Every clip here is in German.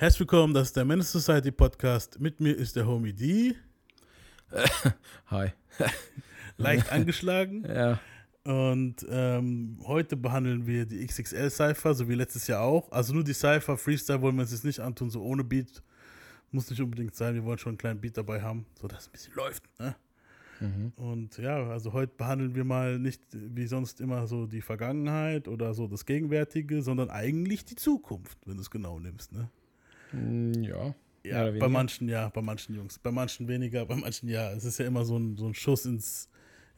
Herzlich willkommen, das ist der Menace Society Podcast. Mit mir ist der Homie D. Hi. Leicht angeschlagen. Ja. Und ähm, heute behandeln wir die XXL Cypher, so wie letztes Jahr auch. Also nur die Cypher, Freestyle wollen wir uns jetzt nicht antun, so ohne Beat. Muss nicht unbedingt sein, wir wollen schon einen kleinen Beat dabei haben, sodass es ein bisschen läuft. Ne? Mhm. Und ja, also heute behandeln wir mal nicht wie sonst immer so die Vergangenheit oder so das Gegenwärtige, sondern eigentlich die Zukunft, wenn du es genau nimmst. Ne? Mm, Ja. Ja, bei manchen ja, bei manchen Jungs. Bei manchen weniger, bei manchen ja. Es ist ja immer so ein, so ein Schuss ins,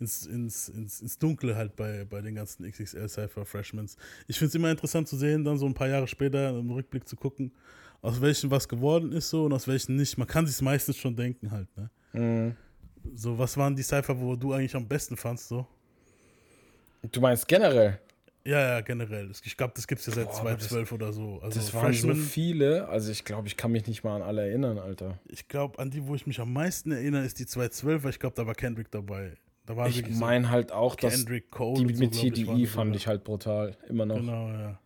ins, ins, ins, ins Dunkle halt bei, bei den ganzen XXL Cypher Freshmans. Ich finde es immer interessant zu sehen, dann so ein paar Jahre später im Rückblick zu gucken, aus welchen was geworden ist so und aus welchen nicht. Man kann sich meistens schon denken halt, ne? Mhm. So, was waren die Cypher, wo du eigentlich am besten fandst, so? Du meinst generell? Ja, ja, generell. Ich glaube, das gibt es ja seit Boah, aber das- 2012 oder so. Also Das waren so viele. Also ich glaube, ich kann mich nicht mal an alle erinnern, Alter. ich glaube, an die, wo ich mich am meisten erinnere, ist die 212, weil ich glaube, da war Kendrick dabei. Da war Ich wirklich so meine halt auch, dass Kendrick Cole. die so, mit waren TDI die fand ich halt brutal. Immer noch. Genau, ja.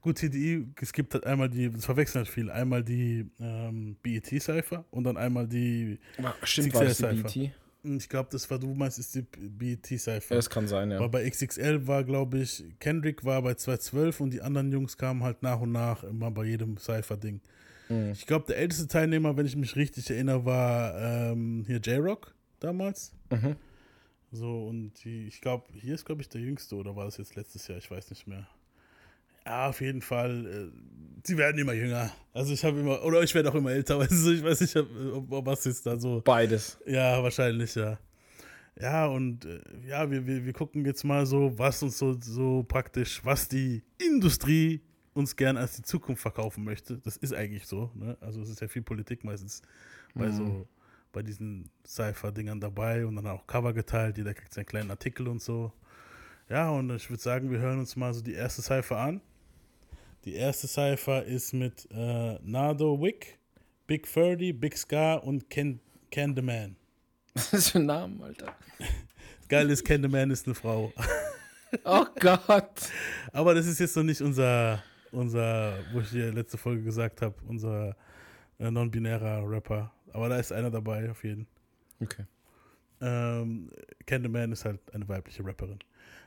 Gut, TDI, es gibt halt einmal die, das verwechseln halt viel, einmal die ähm, BET-Cypher und dann einmal die, Ah, Stimmt, war die BT? Ich glaube, das war, du meinst, ist die BET-Cypher. Ja, es kann sein, ja. Aber bei XXL war, glaube ich, Kendrick war bei 212 und die anderen Jungs kamen halt nach und nach immer bei jedem Cypher-Ding. Mhm. Ich glaube, der älteste Teilnehmer, wenn ich mich richtig erinnere, war ähm, hier J-Rock damals. Mhm. So, und die, ich glaube, hier ist, glaube ich, der jüngste, oder war das jetzt letztes Jahr? Ich weiß nicht mehr. Ja, auf jeden Fall. Äh, sie werden immer jünger. Also ich habe immer, oder ich werde auch immer älter, du, ich weiß nicht, ob, ob was ist da so. Beides. Ja, wahrscheinlich, ja. Ja, und äh, ja, wir, wir, wir gucken jetzt mal so, was uns so, so praktisch, was die Industrie uns gern als die Zukunft verkaufen möchte. Das ist eigentlich so, ne? Also es ist ja viel Politik meistens bei so, bei diesen Cypher-Dingern dabei und dann auch Cover geteilt, jeder kriegt seinen kleinen Artikel und so. Ja, und ich würde sagen, wir hören uns mal so die erste Cypher an. Die erste Cypher ist mit äh, Nardo Wick, Big Ferdy, Big Scar und Ken, Ken the Man. Was ist für ein Name, Alter? Geil ist, Ken the Man ist eine Frau. Oh Gott. Aber das ist jetzt noch nicht unser, unser wo ich dir letzte Folge gesagt habe, unser äh, non-binärer Rapper. Aber da ist einer dabei, auf jeden. Okay. Ähm, Ken the Man ist halt eine weibliche Rapperin.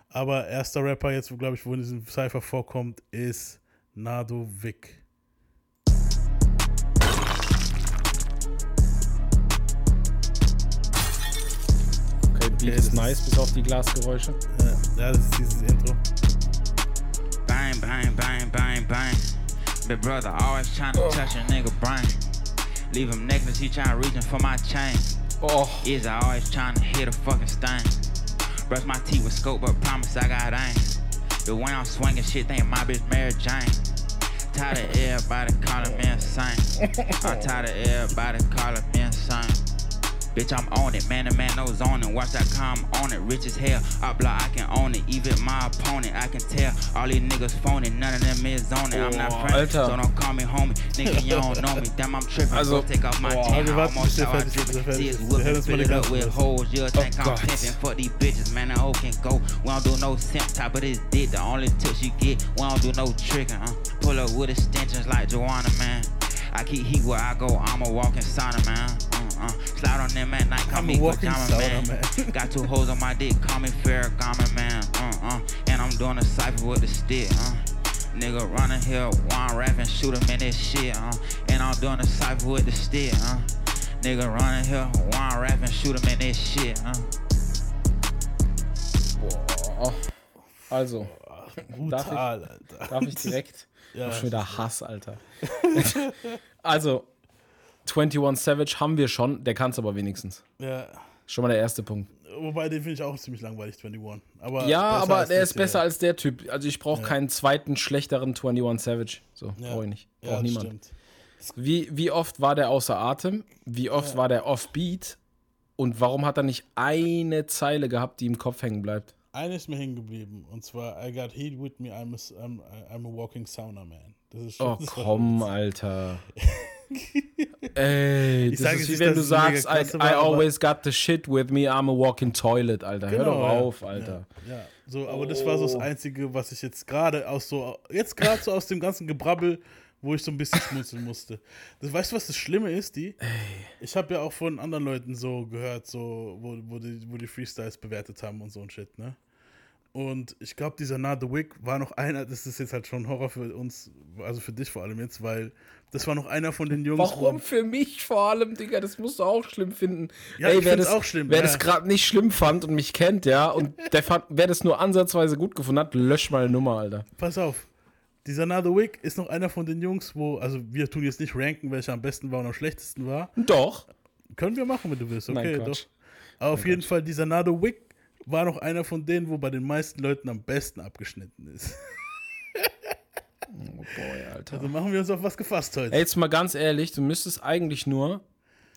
Aber erster Rapper jetzt, glaube ich, wo in diesem Cypher vorkommt, ist Nado Vic. Okay, Beat das ist nice, bis auf die Glasgeräusche. Ja, ja, das ist dieses Intro. Bang, bang, bang, bang, bang. Big brother always trying to oh. touch a nigga brain. Leave him necklace, he trying reaching for my chain. Oh, Is I always trying to hit a fucking stain. Brush my teeth with scope, but promise I got aim. The way I'm swinging shit, think my bitch Mary Jane. Tired of everybody calling me insane. I'm tired of everybody calling me insane. Bitch, I'm on it, man to man, no zoning. Watch that come on it, rich as hell. I block, I can own it. Even my opponent, I can tell. All these niggas phony, none of them is on it. I'm not friends, Alter. so don't call me homie. Nigga, you don't know me. Damn, I'm tripping. Also, Go take off my boah, chain. wir I'm almost bis der I fertig ist, bis der trip. fertig See, ist. it's Wir hören whipping, fill it up with Verse. hoes. You'll think I'm pimping. Fuck these bitches, man. The hoe can go. We don't do no simp type of this dick. The only tips you get, we don't do no tricking. Uh. Pull up with extensions like Joanna, man. I keep heat where I go. I'm a walking sauna, man. Uh. Slide on them at night, call I'm me walking pajama, sauna, man. man. Got two hoes on my dick, call me Ferragamo, man. Uh, uh. And I'm doing a cipher with the stick, uh. Nigga running here, one rapping, shoot him in this shit, uh. And I'm doing a cipher with the stick, uh. Nigga running here, one rapping, shoot him in this shit, uh. boah. Also, Brutal, Alter. darf ich direkt? Ja, Schon wieder Hass, Alter. also, 21 Savage haben wir schon, der kann es aber wenigstens. ja. Schon mal der erste Punkt. Wobei, den finde ich auch ziemlich langweilig, 21. Aber Ja, aber der ist besser als der Typ. Also ich brauche keinen zweiten, schlechteren 21 Savage. So, Ja. brauche ich nicht. Ja, Braucht das niemand. stimmt. Wie, wie oft war der außer Atem? Wie oft war der offbeat? Und warum hat er nicht eine Zeile gehabt, die im Kopf hängen bleibt? Eine ist mir hängen geblieben und zwar I got heat with me, I'm a, I'm, I'm a walking sauna man. Das ist schon, Oh, komm, Alter. Ey, Ich das sag ist wie wenn du sagst, I, I war, always got the shit with me, I'm a walking toilet, Alter. Hör doch Genau, auf, Alter. Ja, ja. So, aber das war so das Oh. Einzige, was ich jetzt gerade aus so, jetzt gerade so aus dem ganzen Gebrabbel, wo ich so ein bisschen schmunzeln musste. Das, weißt du, was das Schlimme ist, die? Ich habe ja auch von anderen Leuten so gehört, so, wo, wo, die, wo die Freestyles bewertet haben und so ein Shit, ne? Und ich glaube, dieser Na The Wick war noch einer, das ist jetzt halt schon Horror für uns, also für dich vor allem jetzt, weil das war noch einer von den Jungs. Warum für mich vor allem, Digga? Das musst du auch schlimm finden. Ja, Ey, ich wer das auch schlimm, Wer ja. das gerade nicht schlimm fand und mich kennt, ja, und der fand, wer das nur ansatzweise gut gefunden hat, lösch mal eine Nummer, Alter. Pass auf. Dieser Na The Wick ist noch einer von den Jungs, wo, also wir tun jetzt nicht ranken, welcher am besten war und am schlechtesten war. Doch. Können wir machen, wenn du willst, Nein, okay, Quatsch. doch. Aber auf jeden Fall, dieser Na The Wick war noch einer von denen, wo bei den meisten Leuten am besten abgeschnitten ist. Oh boy, Alter. Also machen wir uns auf was gefasst heute. Ey, jetzt mal ganz ehrlich, du müsstest eigentlich nur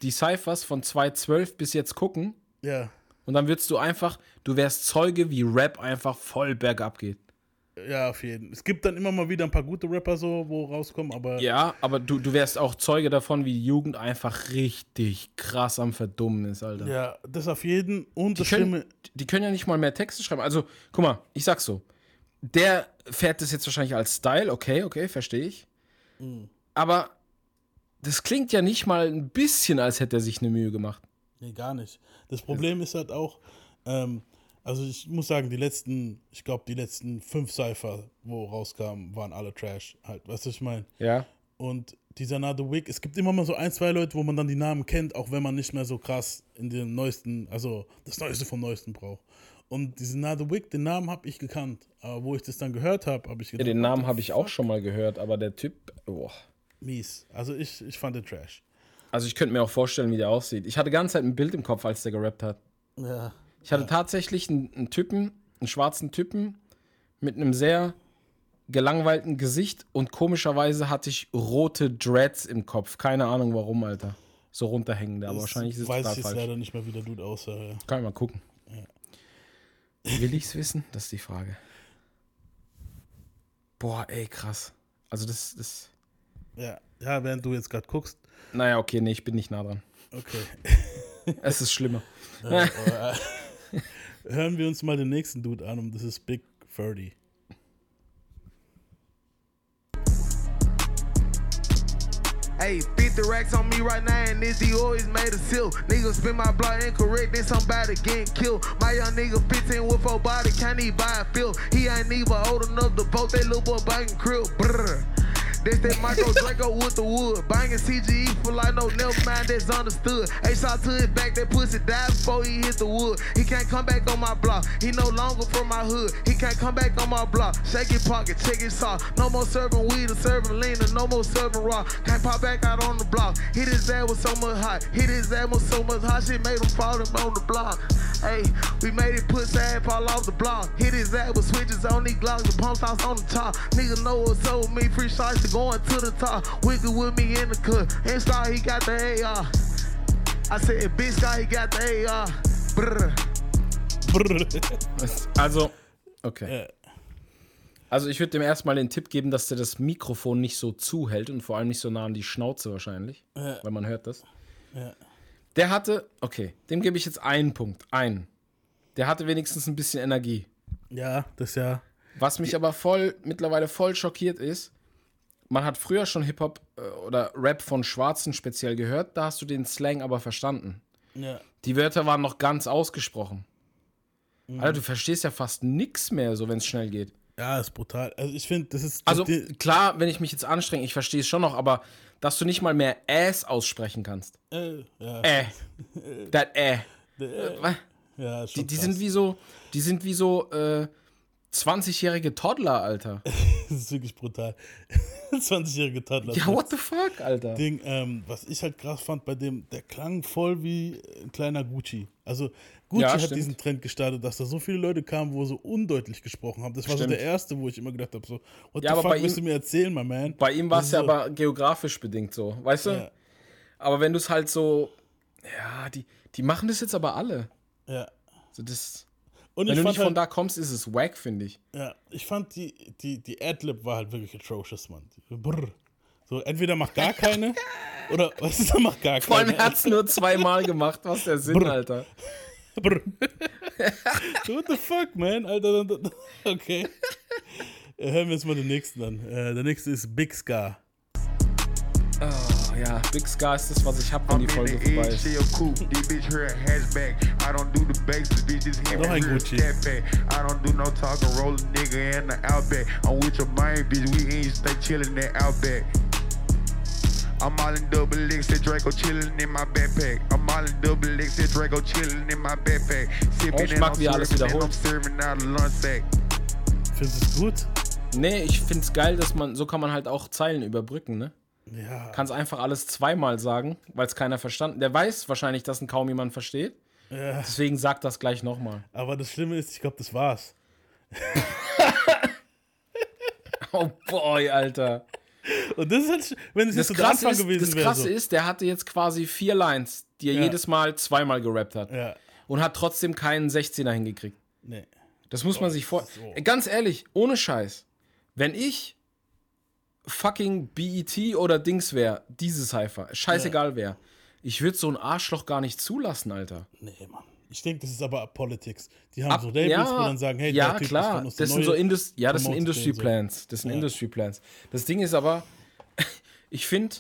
die Cyphers von 2012 bis jetzt gucken Ja. und dann würdest du einfach, du wärst Zeuge, wie Rap einfach voll bergab geht. Ja, auf jeden Fall. Es gibt dann immer mal wieder ein paar gute Rapper so, wo rauskommen, aber Ja, aber du, du wärst auch Zeuge davon, wie die Jugend einfach richtig krass am Verdummen ist, Alter. ja, das auf jeden. Und Die können, die können ja nicht mal mehr Texte schreiben. Also, guck mal, ich sag's so. Der fährt das jetzt wahrscheinlich als Style, okay, okay, verstehe ich. Mhm. Aber das klingt ja nicht mal ein bisschen, als hätte er sich eine Mühe gemacht. nee, gar nicht. Das Problem ist halt auch, ähm, also ich muss sagen, die letzten, ich glaube, die letzten fünf Cypher, wo rauskamen, waren alle Trash. Halt, weißt du, was ich meine? Ja. Und dieser Na The Wick, es gibt immer mal so ein, zwei Leute, wo man dann die Namen kennt, auch wenn man nicht mehr so krass in den neuesten, also das Neueste vom Neuesten braucht. Und diesen Na The Wick, den Namen habe ich gekannt. Aber wo ich das dann gehört habe, habe ich ja gedacht, den what Namen habe ich auch schon mal gehört, aber der Typ, boah. Mies. Also ich, ich fand den Trash. Also ich könnte mir auch vorstellen, wie der aussieht. Ich hatte die ganze Zeit ein Bild im Kopf, als der gerappt hat. Ja. Ich hatte tatsächlich einen, einen Typen, einen schwarzen Typen mit einem sehr gelangweilten Gesicht und komischerweise hatte ich rote Dreads im Kopf. Keine Ahnung warum, Alter. So runterhängende, aber wahrscheinlich ist es weiß total ich jetzt falsch. leider nicht mehr, wie der Dude aussah. Ja. Kann ich mal gucken. Will ich's wissen? Das ist die Frage. Boah, ey, krass. Also das ist. Ja, ja während du jetzt gerade guckst. Naja, okay, nee, ich bin nicht nah dran. Okay. Es ist schlimmer. Hören wir uns mal den nächsten Dude an und das ist Big 30. Hey, 50 racks on me right now, and this he always made a seal. Nigga spin my block incorrect, then somebody getting killed. My young nigga 15 with a body, can't even buy a field. He ain't even old enough to vote that little boy banging crib. Brrr. This that Michael Draco with the wood. Banging CGE for like no never mind that's understood. A shot to his back, that pussy died before he hit the wood. He can't come back on my block. He no longer from my hood. He can't come back on my block. Shake his pocket, check his saw. No more serving weed or serving lean or no more serving raw. Can't pop back out on the block. Hit his ass with so much hot. Hit his ass with so much hot shit made him fall him on the block. Hey, we made it put ass fall off the block. Hit his ass with switches on these glocks, the pump house on the top. Nigga know what's up with me, free shots to going to the top. Wiggle with me in the cut. Inside he got the AR. I said, bitch guy, he got the AR. Brr. Brrr. Also, okay. Also ich würde dem erstmal den Tipp geben, dass der das Mikrofon nicht so zuhält und vor allem nicht so nah an die Schnauze wahrscheinlich, Ja. weil man hört das. Ja. Der hatte, okay, dem gebe ich jetzt einen Punkt, einen. Der hatte wenigstens ein bisschen Energie. ja, das ja. Was mich aber voll, mittlerweile voll schockiert ist, man hat früher schon Hip-Hop äh, oder Rap von Schwarzen speziell gehört, da hast du den Slang aber verstanden. ja. Die Wörter waren noch ganz ausgesprochen. Mhm. Alter, du verstehst ja fast nichts mehr, so wenn es schnell geht. Ja, ist brutal. Also ich finde, das ist. Also klar, wenn ich mich jetzt anstrenge, ich verstehe es schon noch, aber dass du nicht mal mehr Ass aussprechen kannst. äh, ja, Äh. Das äh. äh, ja, ist Die, die sind wie so, die sind wie so äh, 20-jährige Toddler, Alter. Das ist wirklich brutal. 20-jährige Toddler. Ja, what the fuck, Alter. Ding, ähm, was ich halt krass fand bei dem, der klang voll wie ein kleiner Gucci. Also Gucci Ja, hat stimmt. diesen Trend gestartet, dass da so viele Leute kamen, wo so undeutlich gesprochen haben. Das war Stimmt. so der erste, wo ich immer gedacht habe, so, what Ja, the aber fuck willst ihm- du mir erzählen, my man? Bei ihm war es ist ja so- aber geografisch bedingt so, weißt du? Ja, Aber wenn du es halt so, ja, die, die machen das jetzt aber alle. ja. So das, Und wenn du nicht von halt, da kommst, ist es wack, finde ich. ja, ich fand die, die, die Adlib war halt wirklich atrocious, Mann. Brr. So, entweder macht gar keine oder was ist, macht gar Vor allem keine. er hat es nur zweimal gemacht, was der Sinn, Brr. Alter. Brr. What the fuck, man? Alter, okay. Äh, Hören wir uns mal den nächsten an. Äh, der nächste ist Big Scar. Ja, Big Scar ist das, was ich hab, wenn die I'm in Folge the vorbei ist. eggshell coupe. This bitch here a hatchback. I don't do the basics, bitch. This hit Noch ein Gucci. I don't do no talking, roll a nigga in the outback. I'm with your main bitch. We ain't stay chillin' in outback. I'm all in double X, said Draco chillin' in my backpack. I'm all in double X, said Draco chillin' in my backpack. Oh, ich Sippin' mag, and serving, and. I'm serving out a lunch sack. Findest du es gut? Nee, ich find's geil, dass man, so kann man halt auch Zeilen überbrücken, ne? Ja. Kannst einfach alles zweimal sagen, weil es keiner verstanden. Der weiß wahrscheinlich, dass ihn kaum jemand versteht. ja. Deswegen sagt das gleich nochmal. Aber das Schlimme ist, ich glaube, das war's. Oh boy, Alter. Und das ist halt, wenn es Das jetzt so der Anfang ist, gewesen das wäre. krasse So. ist, der hatte jetzt quasi vier Lines, die er Ja. jedes Mal zweimal gerappt hat. Ja. Und hat trotzdem keinen 16er hingekriegt. Nee. Das muss man sich vor. so. Ganz ehrlich, ohne Scheiß. Wenn ich fucking BET oder Dings wäre, diese Cypher, scheißegal wer, ich würde so ein Arschloch gar nicht zulassen, Alter. Nee, Mann. Ich denke, das ist aber Politics. Die haben Ab- so Labels, wo dann sagen, hey, ja, der Typ ist klar, der das sind so. Indus ja, das sind Industry. Plans. Das sind Ja. Industry Plans. Das Ding ist aber, ich finde,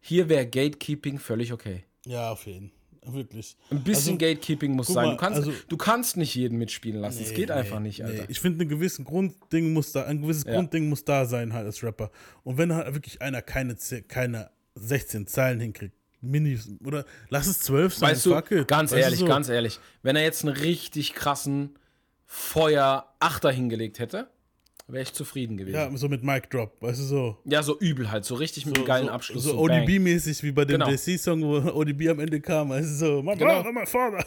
hier wäre Gatekeeping völlig okay. Ja, auf jeden Fall. Wirklich. Ein bisschen Also, Gatekeeping muss sein. mal, Du kannst, also- du kannst nicht jeden mitspielen lassen. Es Nee, geht nee, einfach nicht, Alter. Nee. Ich finde, ein gewisses Grundding muss da, ein gewisses Ja. Grundding muss da sein, halt als Rapper. Und wenn halt wirklich einer keine, keine 16 Zeilen hinkriegt, Mini, oder lass es 12 sein, Weißt du, ganz Weißt du, ehrlich, so. ganz ehrlich, wenn er jetzt einen richtig krassen Feuer-Achter hingelegt hätte, wäre ich zufrieden gewesen. Ja, so mit Mic Drop, weißt du, so. Ja, so übel halt, so richtig mit einem geilen so, Abschluss. So, So. ODB-mäßig wie bei dem Genau. JC-Song, wo ODB am Ende kam, weißt du, so, my Genau. brother, my father.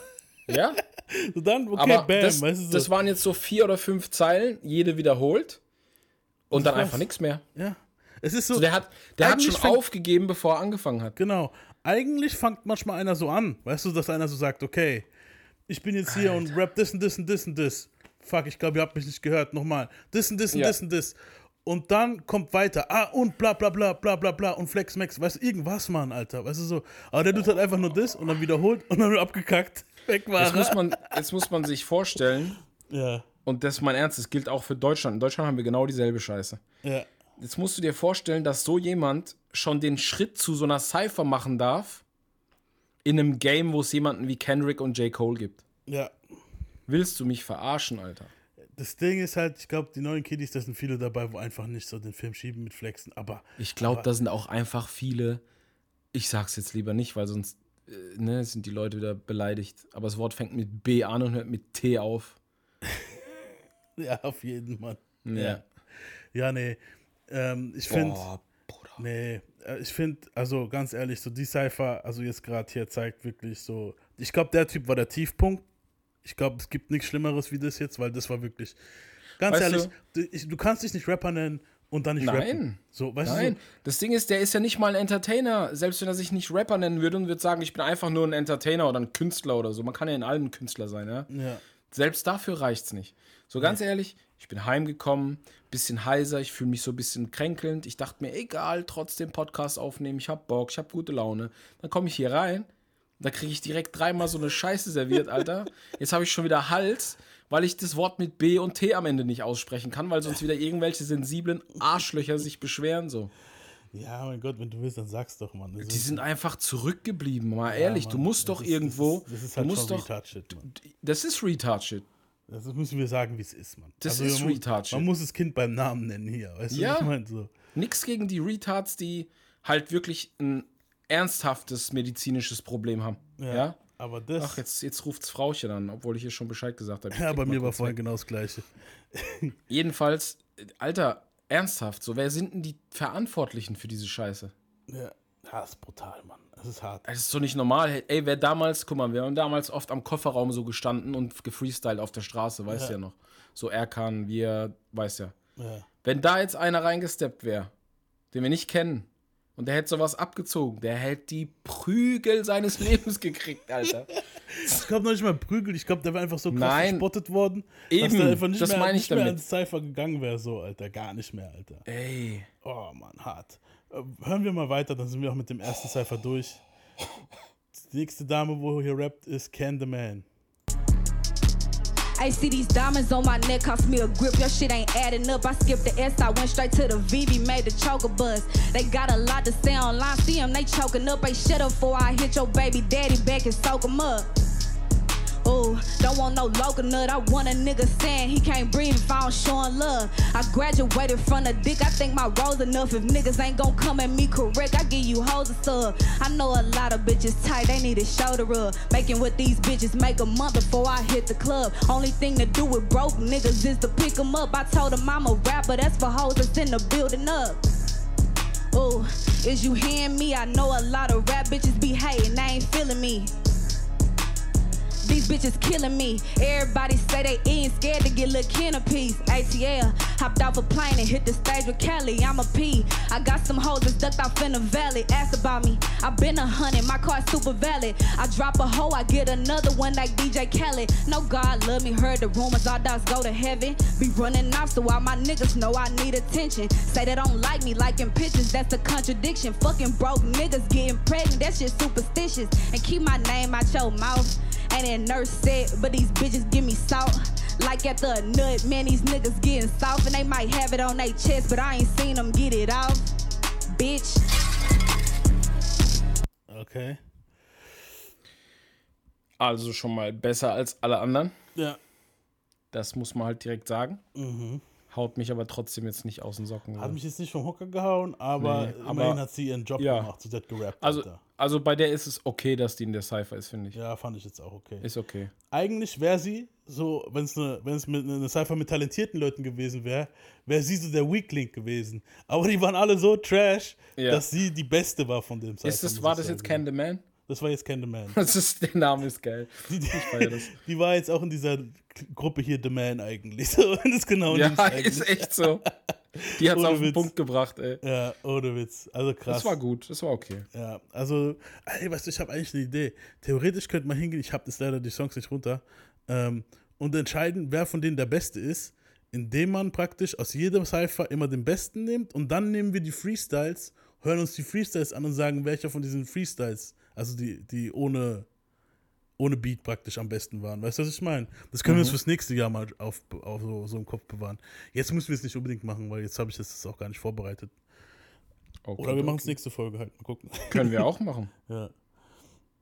Ja, So dann, okay, aber bam, das, weißt du, so. das waren jetzt so vier oder fünf Zeilen, jede wiederholt und dann war's. einfach nichts mehr. ja. Es ist so, So, der hat, der hat schon aufgegeben, bevor er angefangen hat. Genau. Eigentlich fängt manchmal einer so an, weißt du, dass einer so sagt, okay, ich bin jetzt hier und rap das und das und das und das. Fuck, ich glaube, ihr habt mich nicht gehört. Nochmal. Das und das und Ja. das und das. Und dann kommt weiter. Ah, und bla bla bla bla bla bla und Flex Max. Weißt du, irgendwas, Mann, Alter. Weißt du so. Aber der tut halt einfach nur das und dann wiederholt und dann wird abgekackt. Weg war Jetzt muss, man, jetzt muss man sich vorstellen, Ja, und das ist mein Ernst, das gilt auch für Deutschland. In Deutschland haben wir genau dieselbe Scheiße. ja. Jetzt musst du dir vorstellen, dass so jemand schon den Schritt zu so einer Cypher machen darf, in einem Game, wo es jemanden wie Kendrick und J. Cole gibt. Ja. Willst du mich verarschen, Alter? Das Ding ist halt, ich glaube, die neuen Kiddies, da sind viele dabei, wo einfach nicht so den Film schieben mit Flexen. Aber Ich glaube, da sind auch einfach viele. Ich sag's jetzt lieber nicht, weil sonst äh, ne, sind die Leute wieder beleidigt. Aber das Wort fängt mit B an und hört mit T auf. ja, auf jeden Fall. Ja. Ja, nee. Ähm, ich finde. Nee, äh, ich finde, also ganz ehrlich, so die Cypher, also jetzt gerade hier zeigt wirklich so, ich glaube, der Typ war der Tiefpunkt. Ich glaube, es gibt nichts Schlimmeres wie das jetzt, weil das war wirklich, ganz Weißt ehrlich, du, ich, du kannst dich nicht Rapper nennen und dann nicht Nein. rappen. So, weißt Nein, du, das Ding ist, der ist ja nicht mal ein Entertainer. Selbst wenn er sich nicht Rapper nennen würde und würde sagen, ich bin einfach nur ein Entertainer oder ein Künstler oder so. Man kann ja in allem ein Künstler sein, ja. ja. Selbst dafür reicht's nicht. So ganz ehrlich, ich bin heimgekommen, bisschen heiser, ich fühle mich so ein bisschen kränkelnd. Ich dachte mir, egal, trotzdem Podcast aufnehmen, ich hab Bock, ich hab gute Laune. Dann komme ich hier rein, da kriege ich direkt dreimal so eine Scheiße serviert, Alter. Jetzt habe ich schon wieder Hals, weil ich das Wort mit B und T am Ende nicht aussprechen kann, weil sonst wieder irgendwelche sensiblen Arschlöcher sich beschweren so. ja, mein Gott, wenn du willst, dann sag's doch, Mann. Das Die sind einfach zurückgeblieben, mal ehrlich. du Mann, musst das doch ist- irgendwo, Das ist, das ist du halt musst doch, Retard-Shit, Mann. das ist Retard-Shit. Das müssen wir sagen, wie es ist, Mann. Das Also, ist man muss- Retard-Shit. Man muss das Kind beim Namen nennen hier, weißt Ja. du, was ich meine? So. Nix gegen die Retards, die halt wirklich ein ernsthaftes medizinisches Problem haben. Ja. Aber das, Ach, jetzt, jetzt ruft's Frauchen an, obwohl ich ihr schon Bescheid gesagt habe. Ja, bei mir war vorhin genau das Gleiche. Jedenfalls, äh, Alter, ernsthaft, so, wer sind denn die Verantwortlichen für diese Scheiße? Ja, das ist brutal, Mann. Das ist hart. Das ist doch nicht normal. Ey, wer damals, guck mal, wir haben damals oft am Kofferraum so gestanden und gefreestylt auf der Straße, weißt ja, ja noch. So Erkan, wir, weißt ja. Ja. Wenn da jetzt einer reingesteppt wäre, den wir nicht kennen, und der hätte sowas abgezogen, der hätte die Prügel seines Lebens gekriegt, Alter. Ich glaube noch nicht mal Prügel, ich glaube, der wäre einfach so krass Nein. gespottet worden, Eben, dass der einfach nicht das mehr, meine ich nicht mehr damit. ans Cypher gegangen wäre, so, Alter. Gar nicht mehr, Alter. Ey. Oh, Mann, hart. Äh, Hören wir mal weiter, dann sind wir auch mit dem ersten Cypher durch. Die nächste Dame, wo hier rappt, ist Can the Man. I see these diamonds on my neck, cost me a grip. Your shit ain't adding up. I skipped the S, I went straight to the VV, made the choker buzz. They got a lot to say online, see them, they choking up. Hey, shut up before I hit your baby daddy back and soak him up. Ooh, don't want no local nut. I want a nigga saying he can't breathe if I don't show him love. I graduated from the dick. I think my role's enough. If niggas ain't gon' come at me correct, I give you hoes a sub. I know a lot of bitches tight. They need a shoulder rub. Making what these bitches make a month before I hit the club. Only thing to do with broke niggas is to pick 'em up. I told them I'm a rapper. That's for hoes that's in the building up. Ooh, is you hearing me? I know a lot of rap bitches be hating. They ain't feeling me. These bitches killing me. Everybody say they in, scared to get little kin a piece. ATL, hopped off a plane and hit the stage with Kelly. I'm a P. I got some hoes that's ducked off in the valley. Ask about me. I been a hundred, my car's super valid. I drop a hoe, I get another one like DJ Kelly. No God love me, heard the rumors, all dogs go to heaven. Be running off so all my niggas know I need attention. Say they don't like me, liking pictures, that's a contradiction. Fucking broke niggas getting pregnant, that shit superstitious. And keep my name out your mouth. And then nurse said, but these bitches give me salt. Like at the nut, man, these niggas getting soft. And they might have it on their chest, but I ain't seen them get it off. Bitch. Okay. Also schon mal besser als alle anderen. Ja. Das muss man halt direkt sagen. Haut mich aber trotzdem jetzt nicht aus den Socken. Mhm. Hat mich jetzt nicht vom Hocker gehauen, aber Nee, immerhin aber- hat sie ihren Job ja. gemacht. Sie hat gerappt. also, Alter. Also bei der ist es okay, dass die in der Cypher ist, finde ich. Ja, fand ich jetzt auch okay. Ist okay. Eigentlich wäre sie so, wenn es eine, wenn es mit eine Cypher mit talentierten Leuten gewesen wäre, wäre sie so der Weak Link gewesen. Aber die waren alle so trash, Ja. dass sie die beste war von dem Cypher. Ist das, war das jetzt. Can the Man? Das war jetzt Can the Man. Das ist, der Name ist geil. Die, die, die war jetzt auch in dieser Gruppe hier The Man eigentlich. So, das genau Ja, ist echt so. Die hat es auf den Witz. Punkt gebracht, ey. Ja, ohne Witz. Also krass. Das war gut, das war okay. Ja, also, ey, weißt du, ich habe eigentlich eine Idee. Theoretisch könnte man hingehen, ich habe das leider die Songs nicht runter, ähm, und entscheiden, wer von denen der Beste ist, indem man praktisch aus jedem Cypher immer den Besten nimmt und dann nehmen wir die Freestyles, hören uns die Freestyles an und sagen, welcher von diesen Freestyles, also die, die ohne, ohne Beat praktisch am besten waren. Weißt du, was ich meine? Das können wir uns fürs nächste Jahr mal auf, auf so, so im Kopf bewahren. Jetzt müssen wir es nicht unbedingt machen, weil jetzt habe ich das auch gar nicht vorbereitet. okay Oder wir machen es nächste Folge halt. Mal gucken. Können wir auch machen. Ja.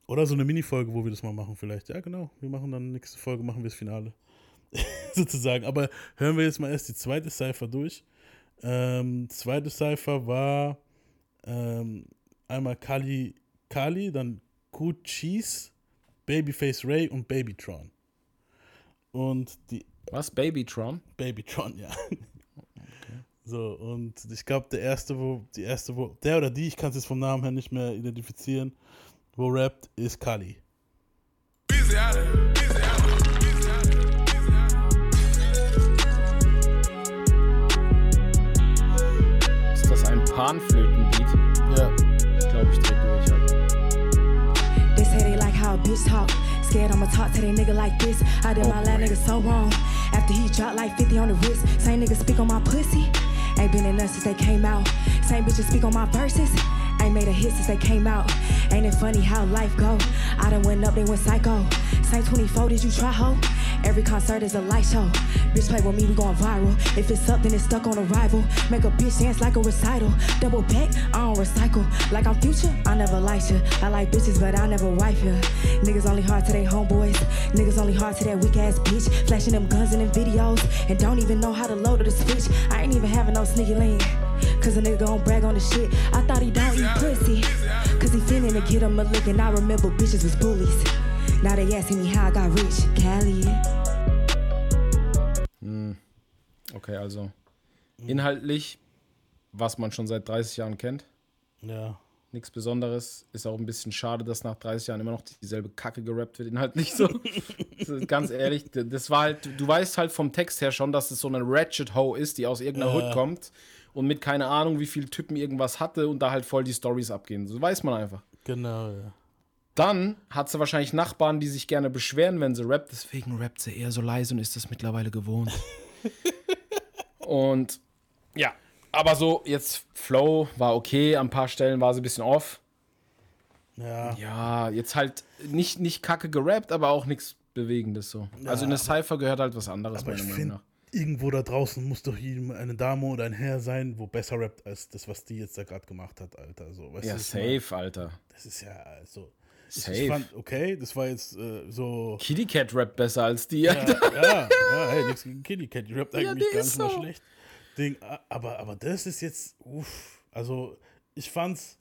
Oder so eine Mini-Folge, wo wir das mal machen, vielleicht. Ja, genau. Wir machen dann nächste Folge, machen wir das Finale. Sozusagen. Aber hören wir jetzt mal erst die zweite Cypher durch. Ähm, zweite Cypher war ähm, einmal Kali, Kali, dann Cheese, Babyface Ray und Babytron. Und die Was? Babytron? Babytron, ja. So, und ich glaube, der erste, wo, die erste, wo, der oder die, ich kann es jetzt vom Namen her nicht mehr identifizieren, wo rappt, ist Kali. Ist das ein Panflötenbeat? Bitch talk. Scared I'ma talk to they nigga like this. I did my last nigga so wrong. After he dropped like 50 on the wrist. Same nigga speak on my pussy. Ain't been in us since they came out. Same bitches speak on my verses. Ain't made a hit since they came out. Ain't it funny how life go? I done went up, they went psycho. Same 24, did you try ho? Every concert is a light show. Bitch play with me, we going viral. If it's up, then it's stuck on arrival. Make a bitch dance like a recital. Double back, I don't recycle. Like I'm future, I never like you. I like bitches, but I never wife you. Niggas only hard to their homeboys. Niggas only hard to that weak ass bitch. Flashing them guns in them videos. And don't even know how to load or the switch. I ain't even having no sneaky link. Cause a nigga gon' brag on the shit. I thought he don't eat pussy. Cause he finna to get him a lick. And I remember bitches was bullies. Now they asking me how I got rich. Cali. Okay, also inhaltlich, was man schon seit 30 Jahren kennt. Ja. Nichts Besonderes. Ist auch ein bisschen schade, dass nach 30 Jahren immer noch dieselbe Kacke gerappt wird. Inhaltlich so. Ganz ehrlich, das war halt, du weißt halt vom Text her schon, dass es so eine Ratchet Hoe ist, die aus irgendeiner Hood kommt und mit keine Ahnung, wie viele Typen irgendwas hatte und da halt voll die Stories abgehen. So weiß man einfach. Genau, ja. Dann hat sie wahrscheinlich Nachbarn, die sich gerne beschweren, wenn sie rappt. Deswegen rappt sie eher so leise und ist das mittlerweile gewohnt. und ja, aber so jetzt Flow war okay, an ein paar Stellen war sie ein bisschen off. Ja. Ja, jetzt halt nicht, nicht kacke gerappt, aber auch nichts Bewegendes so. also in eine Cypher gehört halt was anderes, meiner Meinung nach. Irgendwo da draußen muss doch jedem eine Dame oder ein Herr sein, wo besser rappt als das, was die jetzt da gerade gemacht hat, Alter. So, weißt Ja, safe, Alter. Das ist ja also. Ich, Safe. ich fand, okay, das war jetzt äh, so. Kitty Cat rappt besser als die, Ja, Alter. ja, ja, hey, nichts gegen Kitty Cat, die rappt Ja, eigentlich die gar nicht mal so. schlecht. Ding, aber, aber das ist jetzt, uff, also ich fand's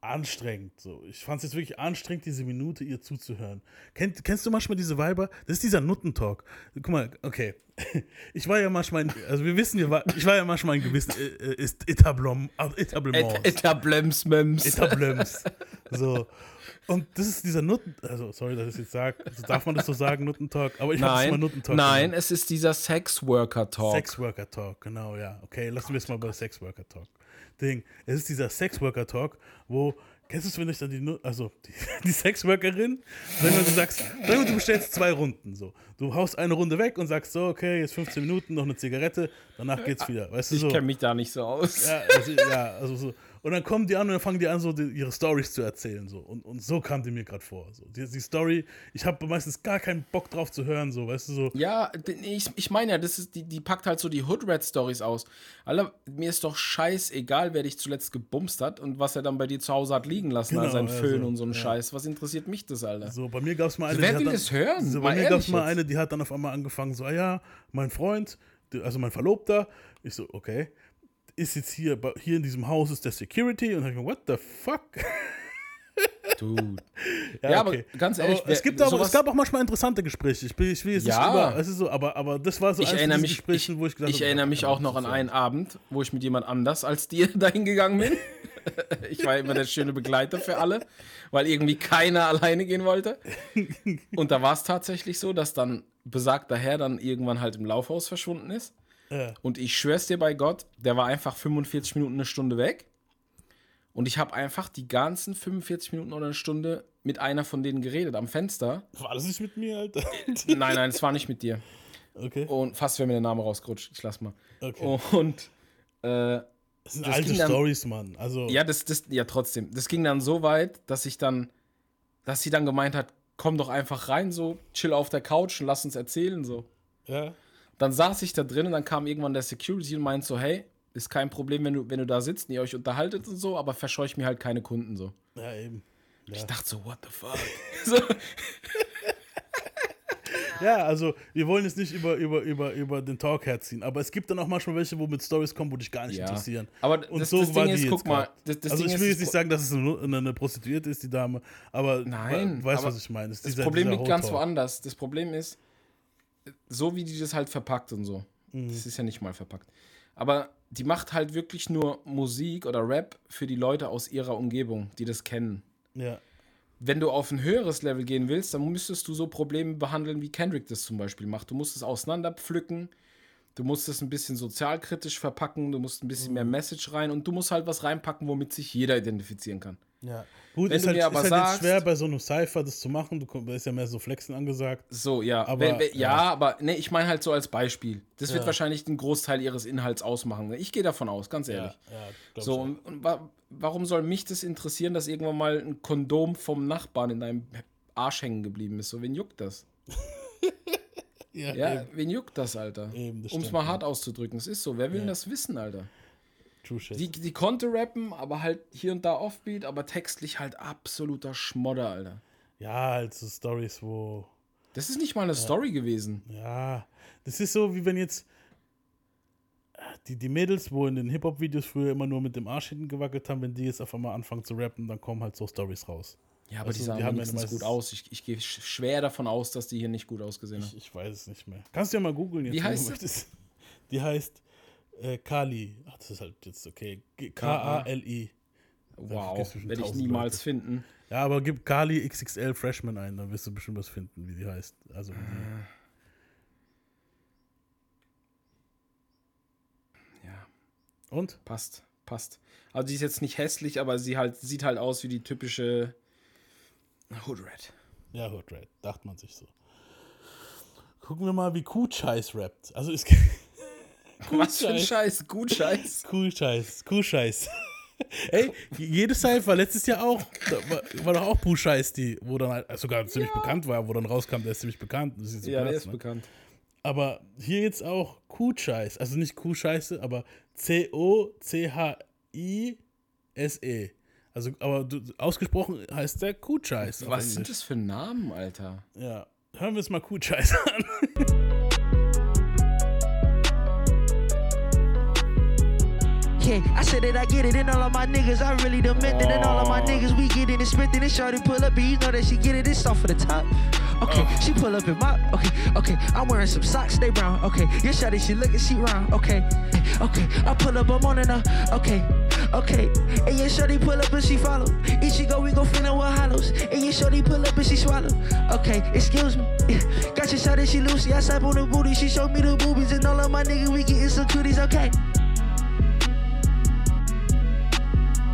anstrengend. So. Ich fand's jetzt wirklich anstrengend, diese Minute ihr zuzuhören. Kennt, kennst du manchmal diese Weiber? Das ist dieser Nuttentalk. Guck mal, okay. Ich war ja manchmal, in, also wir wissen, ich war ja manchmal in gewissen äh, äh, ist Etablom, äh, Etablements. Et Etablems, Mems. Etablems. So. Und das ist dieser Nutten, also sorry, dass ich es jetzt sage, also darf man das so sagen, Nuttentalk, aber ich habe es Nein, Nuttentalk nein, genannt. es ist dieser Sexworker-Talk. Sexworker Talk, genau, ja. Okay, lassen wir es mal bei Sexworker Talk. Ding, es ist dieser Sexworker Talk, wo, kennst du es, wenn ich dann die, also die, die Sexworkerin, wenn du sagst, sagen wir, du bestellst zwei Runden, so. Du haust eine Runde weg und sagst so, okay, jetzt 15 Minuten, noch eine Zigarette, danach geht's wieder, weißt du ich so. kenne mich da nicht so aus. Ja, also, ja, also so. Und dann kommen die an und dann fangen die an, so die, ihre Stories zu erzählen. So. Und, und so kam die mir gerade vor. So. Die, die Story, ich habe meistens gar keinen Bock drauf zu hören, so, weißt du, so. Ja, ich, ich meine ja, das ist, die, die packt halt so die Hood-Rat-Stories aus. Alter, mir ist doch scheißegal, wer dich zuletzt gebumst hat und was er dann bei dir zu Hause hat liegen lassen Genau, an seinen also, Föhn und so ein ja. Scheiß. Was interessiert mich das, Alter? So, bei mir gab es mal eine, wer die hat will dann, das hören? So, Mal bei mir gab es mal eine, die hat dann auf einmal angefangen, so, ah ja, mein Freund, also mein Verlobter, ich so, okay, ist jetzt hier, hier in diesem Haus ist der Security und dann hab ich mir, what the fuck? Dude. Ja, aber ganz ehrlich, aber es, gibt aber, es gab auch manchmal interessante Gespräche. Ich, bin, ich will jetzt Ja. nicht über, es ist so, aber, aber das war so Ich erinnere diesen mich, Gesprächen, ich, wo ich ich habe, erinnere ja, mich auch noch an einen Abend, wo ich mit jemand anders als dir dahin gegangen bin. ich war immer der schöne Begleiter für alle, weil irgendwie keiner alleine gehen wollte. Und da war es tatsächlich so, dass dann besagter Herr dann irgendwann halt im Laufhaus verschwunden ist. Ja. Und ich schwör's dir bei Gott, der war einfach 45 Minuten, eine Stunde weg. Und ich habe einfach die ganzen 45 Minuten oder eine Stunde mit einer von denen geredet am Fenster. War das nicht mit mir, Alter? Nein, nein, es war nicht mit dir. Okay. Und fast wäre mir der Name rausgerutscht. Ich lass mal. Okay. Und äh, Das sind das alte Stories, Mann. Also, ja, das, das, ja, trotzdem. Das ging dann so weit, dass ich dann, dass sie dann gemeint hat, komm doch einfach rein, so, chill auf der Couch und lass uns erzählen, so. ja. Dann saß ich da drin und dann kam irgendwann der Security und meint so, hey, ist kein Problem, wenn du, wenn du da sitzt und ihr euch unterhaltet und so, aber verscheuch mir halt keine Kunden, so. ja, eben. Ich dachte so, what the fuck? so, Ja, also wir wollen jetzt nicht über, über, über, über den Talk herziehen, aber es gibt dann auch manchmal welche, wo mit Stories kommen, wo dich gar nicht Ja. interessieren. Aber Und das- so das war Ding die ist, jetzt guck mal, das- das also Ding ich will jetzt nicht sagen, dass es eine, eine, Prostituierte ist, die Dame, aber Nein, we- weißt, aber was ich meine. Das Problem dieser liegt ganz woanders. Das Problem ist, so wie die das halt verpackt und so. Mhm. Das ist ja nicht mal verpackt. Aber die macht halt wirklich nur Musik oder Rap für die Leute aus ihrer Umgebung, die das kennen. Ja. Wenn du auf ein höheres Level gehen willst, dann müsstest du so Probleme behandeln, wie Kendrick das zum Beispiel macht. Du musst es auseinanderpflücken, du musst es ein bisschen sozialkritisch verpacken, du musst ein bisschen Mhm. mehr Message rein und du musst halt was reinpacken, womit sich jeder identifizieren kann. Ja. Gut, Wenn ist du halt, mir ist aber halt jetzt sagst- schwer bei so einem Cypher das zu machen, du ist ja mehr so Flexen angesagt. So, ja. Aber, wenn, wenn, ja, ja. aber ne, ich meine halt so als Beispiel. Das wird Ja. wahrscheinlich den Großteil ihres Inhalts ausmachen. Ich gehe davon aus, ganz ehrlich. ja, so, und, und wa warum soll mich das interessieren, dass irgendwann mal ein Kondom vom Nachbarn in deinem Arsch hängen geblieben ist? So, wen juckt das? Ja, wen juckt das, Alter? Um es mal ja. hart auszudrücken. Es ist so. Wer will Ja. das wissen, Alter? True shit. Die, die konnte rappen, aber halt hier und da Offbeat, aber textlich halt absoluter Schmodder, Alter. ja, halt so Stories, wo. Das ist nicht mal eine Story gewesen. Ja, das ist so, wie wenn jetzt äh, die, die Mädels, wo in den Hip-Hop-Videos früher immer nur mit dem Arsch hinten gewackelt haben, wenn die jetzt auf einmal anfangen zu rappen, dann kommen halt so Stories raus. Ja, aber Also, die sahen die haben ja wenigstens meistens- gut aus. Ich, ich gehe sch- schwer davon aus, dass die hier nicht gut ausgesehen Ich, haben. ich weiß es nicht mehr. Kannst du ja mal googeln jetzt. Wie wenn du heißt möchtest. Die heißt äh, Kali. Ach, das ist halt jetzt okay. K-A-L-I. Wow, werde ich niemals Leute. finden. Ja, aber gib Kali XXL Freshman ein, dann wirst du bestimmt was finden, wie die heißt. Also, wie Ah. Ja, die. Und? passt, passt. Also die ist jetzt nicht hässlich, aber sie halt sieht halt aus wie die typische Hoodrat. Ja, Hood Rat, dachte man sich so. Gucken wir mal, wie Kuh-Scheiß rappt. Also, es Was für ein Scheiß, gut Scheiß. Kuh-Scheiß, Kuh-Scheiß. Ey, jede Cypher, letztes Jahr auch, war, war doch auch Pooh Scheiß, die, wo dann halt sogar ziemlich bekannt war, wo dann rauskam, der ist ziemlich bekannt. Das ist so Ja, der krass, ist ne? bekannt. Aber hier jetzt auch Kuhscheiß, also nicht Kuhscheiße, aber C-O-C-H-I-S-E. Also, aber du, ausgesprochen heißt der Kuhscheiß. Was sind das für Namen, Alter? Ja, hören wir uns mal Kuhscheiß an. I said that I get it, and all of my niggas, I really demented, and all of my niggas, we get it and spent it, and shorty pull up, and you know that she get it, it's off of the top. Okay, oh. she pull up in my, okay, okay, I'm wearing some socks, they brown, okay, your shorty, she looking, she round, okay, okay, I pull up, I'm on and okay, okay, and your shorty pull up and she follow, each she go, we go finna with hollows, and your shorty pull up and she swallow, okay, excuse me, got your shorty, she Lucy, I slap on the booty, she show me the boobies, and all of my niggas, we getting some cuties, okay.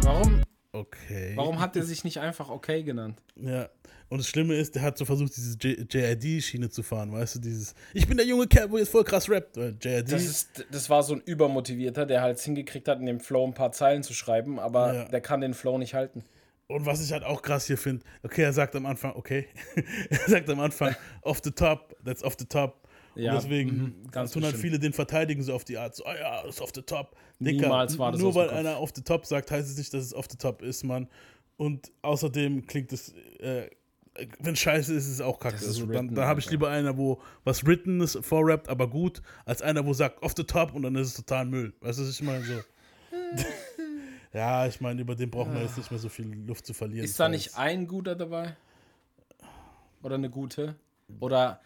Warum, Okay. warum hat der sich nicht einfach okay genannt? Ja. Und das Schlimme ist, der hat so versucht, diese JID-Schiene zu fahren, weißt du, dieses, ich bin der junge Kerl, wo jetzt voll krass rappt. Weil JID, Das, ist, das war so ein Übermotivierter, der halt hingekriegt hat, in dem Flow ein paar Zeilen zu schreiben, aber Ja. der kann den Flow nicht halten. und was ich halt auch krass hier finde, okay, er sagt am Anfang, okay, er sagt am Anfang, off the top, that's off the top. Ja, und deswegen mhm, ganz tun halt viele den verteidigen so auf die Art, so, ah ja, das ist off the top. Dicker, Niemals war das Nur weil Kopf. einer off the top sagt, heißt es nicht, dass es off the top ist, Mann. Und außerdem klingt es, äh, wenn scheiße ist, ist es auch kacke. Also dann written, dann habe ich lieber einer, wo was written ist, vorrappt, aber gut, als einer, wo sagt off the top und dann ist es total Müll. Weißt du, was ich meine? So. ja, ich meine, über den brauchen wir jetzt nicht mehr so viel Luft zu verlieren. Ist da falls- nicht ein guter dabei? Oder eine gute? Oder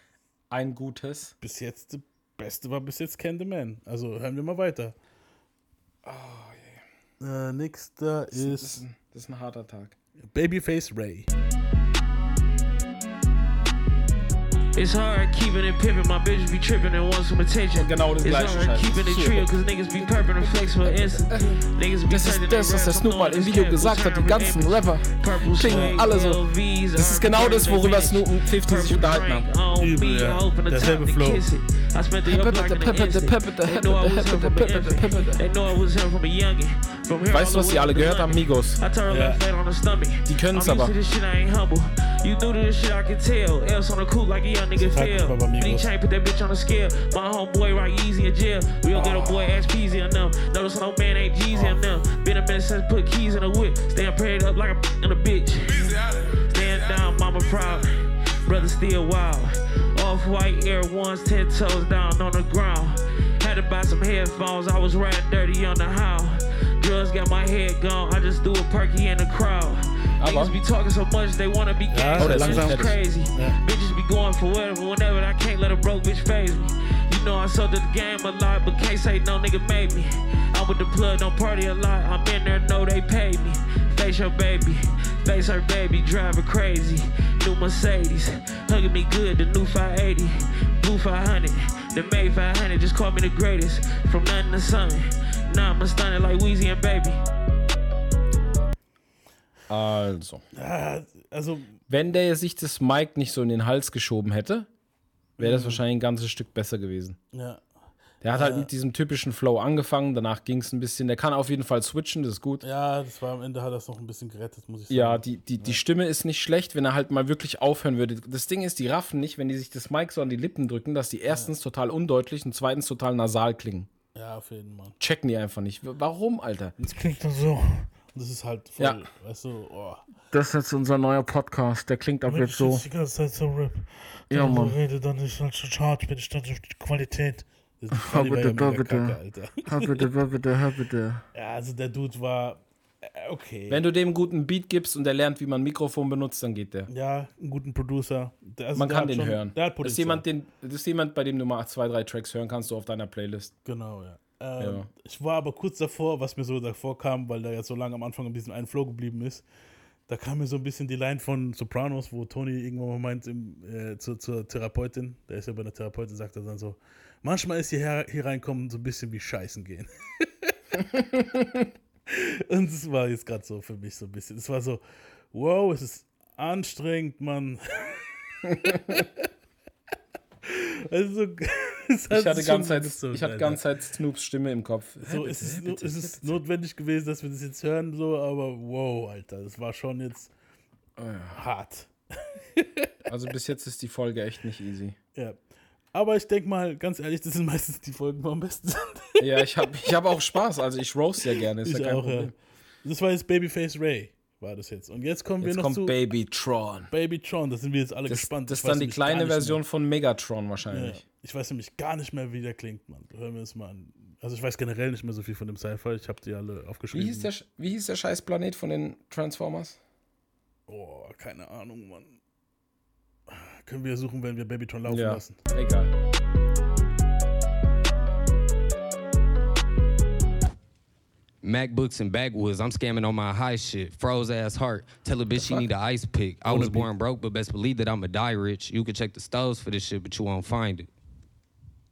ein gutes? bis jetzt das Beste war bis jetzt Can the Man. Also hören wir mal weiter. Äh, nächster Das ist, ist ein, das ist ein harter Tag. Babyface Ray. It's hard keeping it pimping. My bitches be tripping and want some attention. It's hard keeping it trio, cause niggas be perping and flexing for instant. Niggas be Das ist das, was der raps, Snoop mal im Video gesagt hat. Die ganzen. Rapper Purple klingen alle so. Das ist genau das, worüber Snoop und 50 sich unterhalten haben. Übel, ja. Derselbe Flow. I spent the Peppete, uplock in peppete, an instant. They know I was peppete, him from an peppete, infant. peppete. They know I was him from a youngin. From here Weißt du, all was the die alle gehört haben? Migos. I turned her Ja. left flat on the. Die können's I'm aber. this shit, I ain't humble. You new to this shit, I can tell. Else on the cool like a young nigga Frag feel. mal. Any chain, put that bitch on the scale. My homeboy right easy in jail. We don't get a boy ass peasy enough. Notice no man ain't G's in them. Been a minute since put keys in the whip. Staying prayed up like a in a bitch. Stand down, mama proud. Brother still wild. Off white Air Ones, ten toes down on the ground. Had to buy some headphones, I was riding dirty on the how. Drugs got my head gone, I just do a perky in the crowd. Aber- Niggas be talking so much, they wanna be gangsters. oh, der ist crazy. Ja. Bitches be going for whatever, whenever. I can't let a broke bitch phase me. You know I sold the game a lot, but can't say no nigga made me. I'm with the plug, don't party a lot. I'm in there, know they paid me. Face your baby, face her baby, drive her crazy. New Mercedes, hugging me good, the new 580. Blue 500, the May 500, just call me the greatest. From nothing to something. Now I'm stunning like Weezy and Baby. Also. Ja, also, Wenn der sich das Mic nicht so in den Hals geschoben hätte, wäre Mhm. das wahrscheinlich ein ganzes Stück besser gewesen. ja. Der hat halt mit diesem typischen Flow angefangen, danach ging es ein bisschen. Der kann auf jeden Fall switchen, das ist gut. Ja, das war am Ende hat das noch ein bisschen gerettet, muss ich sagen. Ja, die, die, die Stimme ist nicht schlecht, wenn er halt mal wirklich aufhören würde. Das Ding ist, die raffen nicht, wenn die sich das Mic so an die Lippen drücken, dass die erstens total undeutlich und zweitens total nasal klingen. Ja, auf jeden Fall. Checken die einfach nicht. Warum, Alter? Das klingt dann so. Das ist halt voll, Ja. weißt du, oh. Das ist jetzt unser neuer Podcast. Der klingt ab Wenn ich jetzt die ganze Zeit so rap, Ja, darüber Mann. rede, dann ist halt schon schade, bin ich dann auf die Qualität. Hör war bitte, hör bitte. Kacke, Alter. Hör bitte, hör bitte, hör bitte. Ja, also der Dude war okay. Wenn du dem guten Beat gibst und der lernt, wie man ein Mikrofon benutzt, dann geht der. ja, einen guten Producer. Der, also Man der kann den schon, hören. Der hat Das ist, jemand, den, das ist jemand, bei dem du mal zwei, drei Tracks hören kannst, du auf deiner Playlist. Genau, ja. Ähm, Ja. Ich war aber kurz davor, was mir so davor kam, weil der jetzt so lange am Anfang in diesem einen Flow geblieben ist. Da kam mir so ein bisschen die Line von Sopranos, wo Tony irgendwann mal meint im, äh, zur, zur Therapeutin, der ist ja bei der Therapeutin, sagt er dann so, manchmal ist hierher, hier reinkommen so ein bisschen wie Scheißen gehen. Und es war jetzt gerade so für mich so ein bisschen. Es war so, wow, es ist anstrengend, Mann. also, Es Ich hat hatte ganze Zeit, gezogen, ich hatte ganze Zeit Snoops Stimme im Kopf. So, es ist, no- es ist notwendig gewesen, dass wir das jetzt hören, so, aber wow, Alter, das war schon jetzt hart. Also bis jetzt ist die Folge echt nicht easy. Ja. Aber ich denke mal, ganz ehrlich, das sind meistens die Folgen, wo am besten sind. Ja, ich habe ich hab auch Spaß. Also ich roast ja gerne, ist Ich ja kein auch, ja. Problem. Das war jetzt Babyface Ray, war das jetzt. Und jetzt kommen Jetzt wir noch kommt zu Baby Tron. Baby Tron, da sind wir jetzt alle Das, gespannt. das ist dann die kleine Version von Megatron wahrscheinlich. Mehr. Ja. Ich weiß nämlich gar nicht mehr, wie der klingt, Mann. Hören wir es mal an. Also ich weiß generell nicht mehr so viel von dem Cypher, ich habe die alle Wie, aufgeschrieben. hieß der, wie hieß der scheiß Planet von den Transformers? Oh, keine Ahnung, Mann. Können wir suchen, wenn wir Babytron laufen Ja, lassen. egal. MacBooks and backwoods. I'm scamming on my high shit. Froze ass heart. Tell a bitch she need an ice pick. I was born broke, but best believe that I'ma die rich. You can check the stoves for this shit, but you won't find it.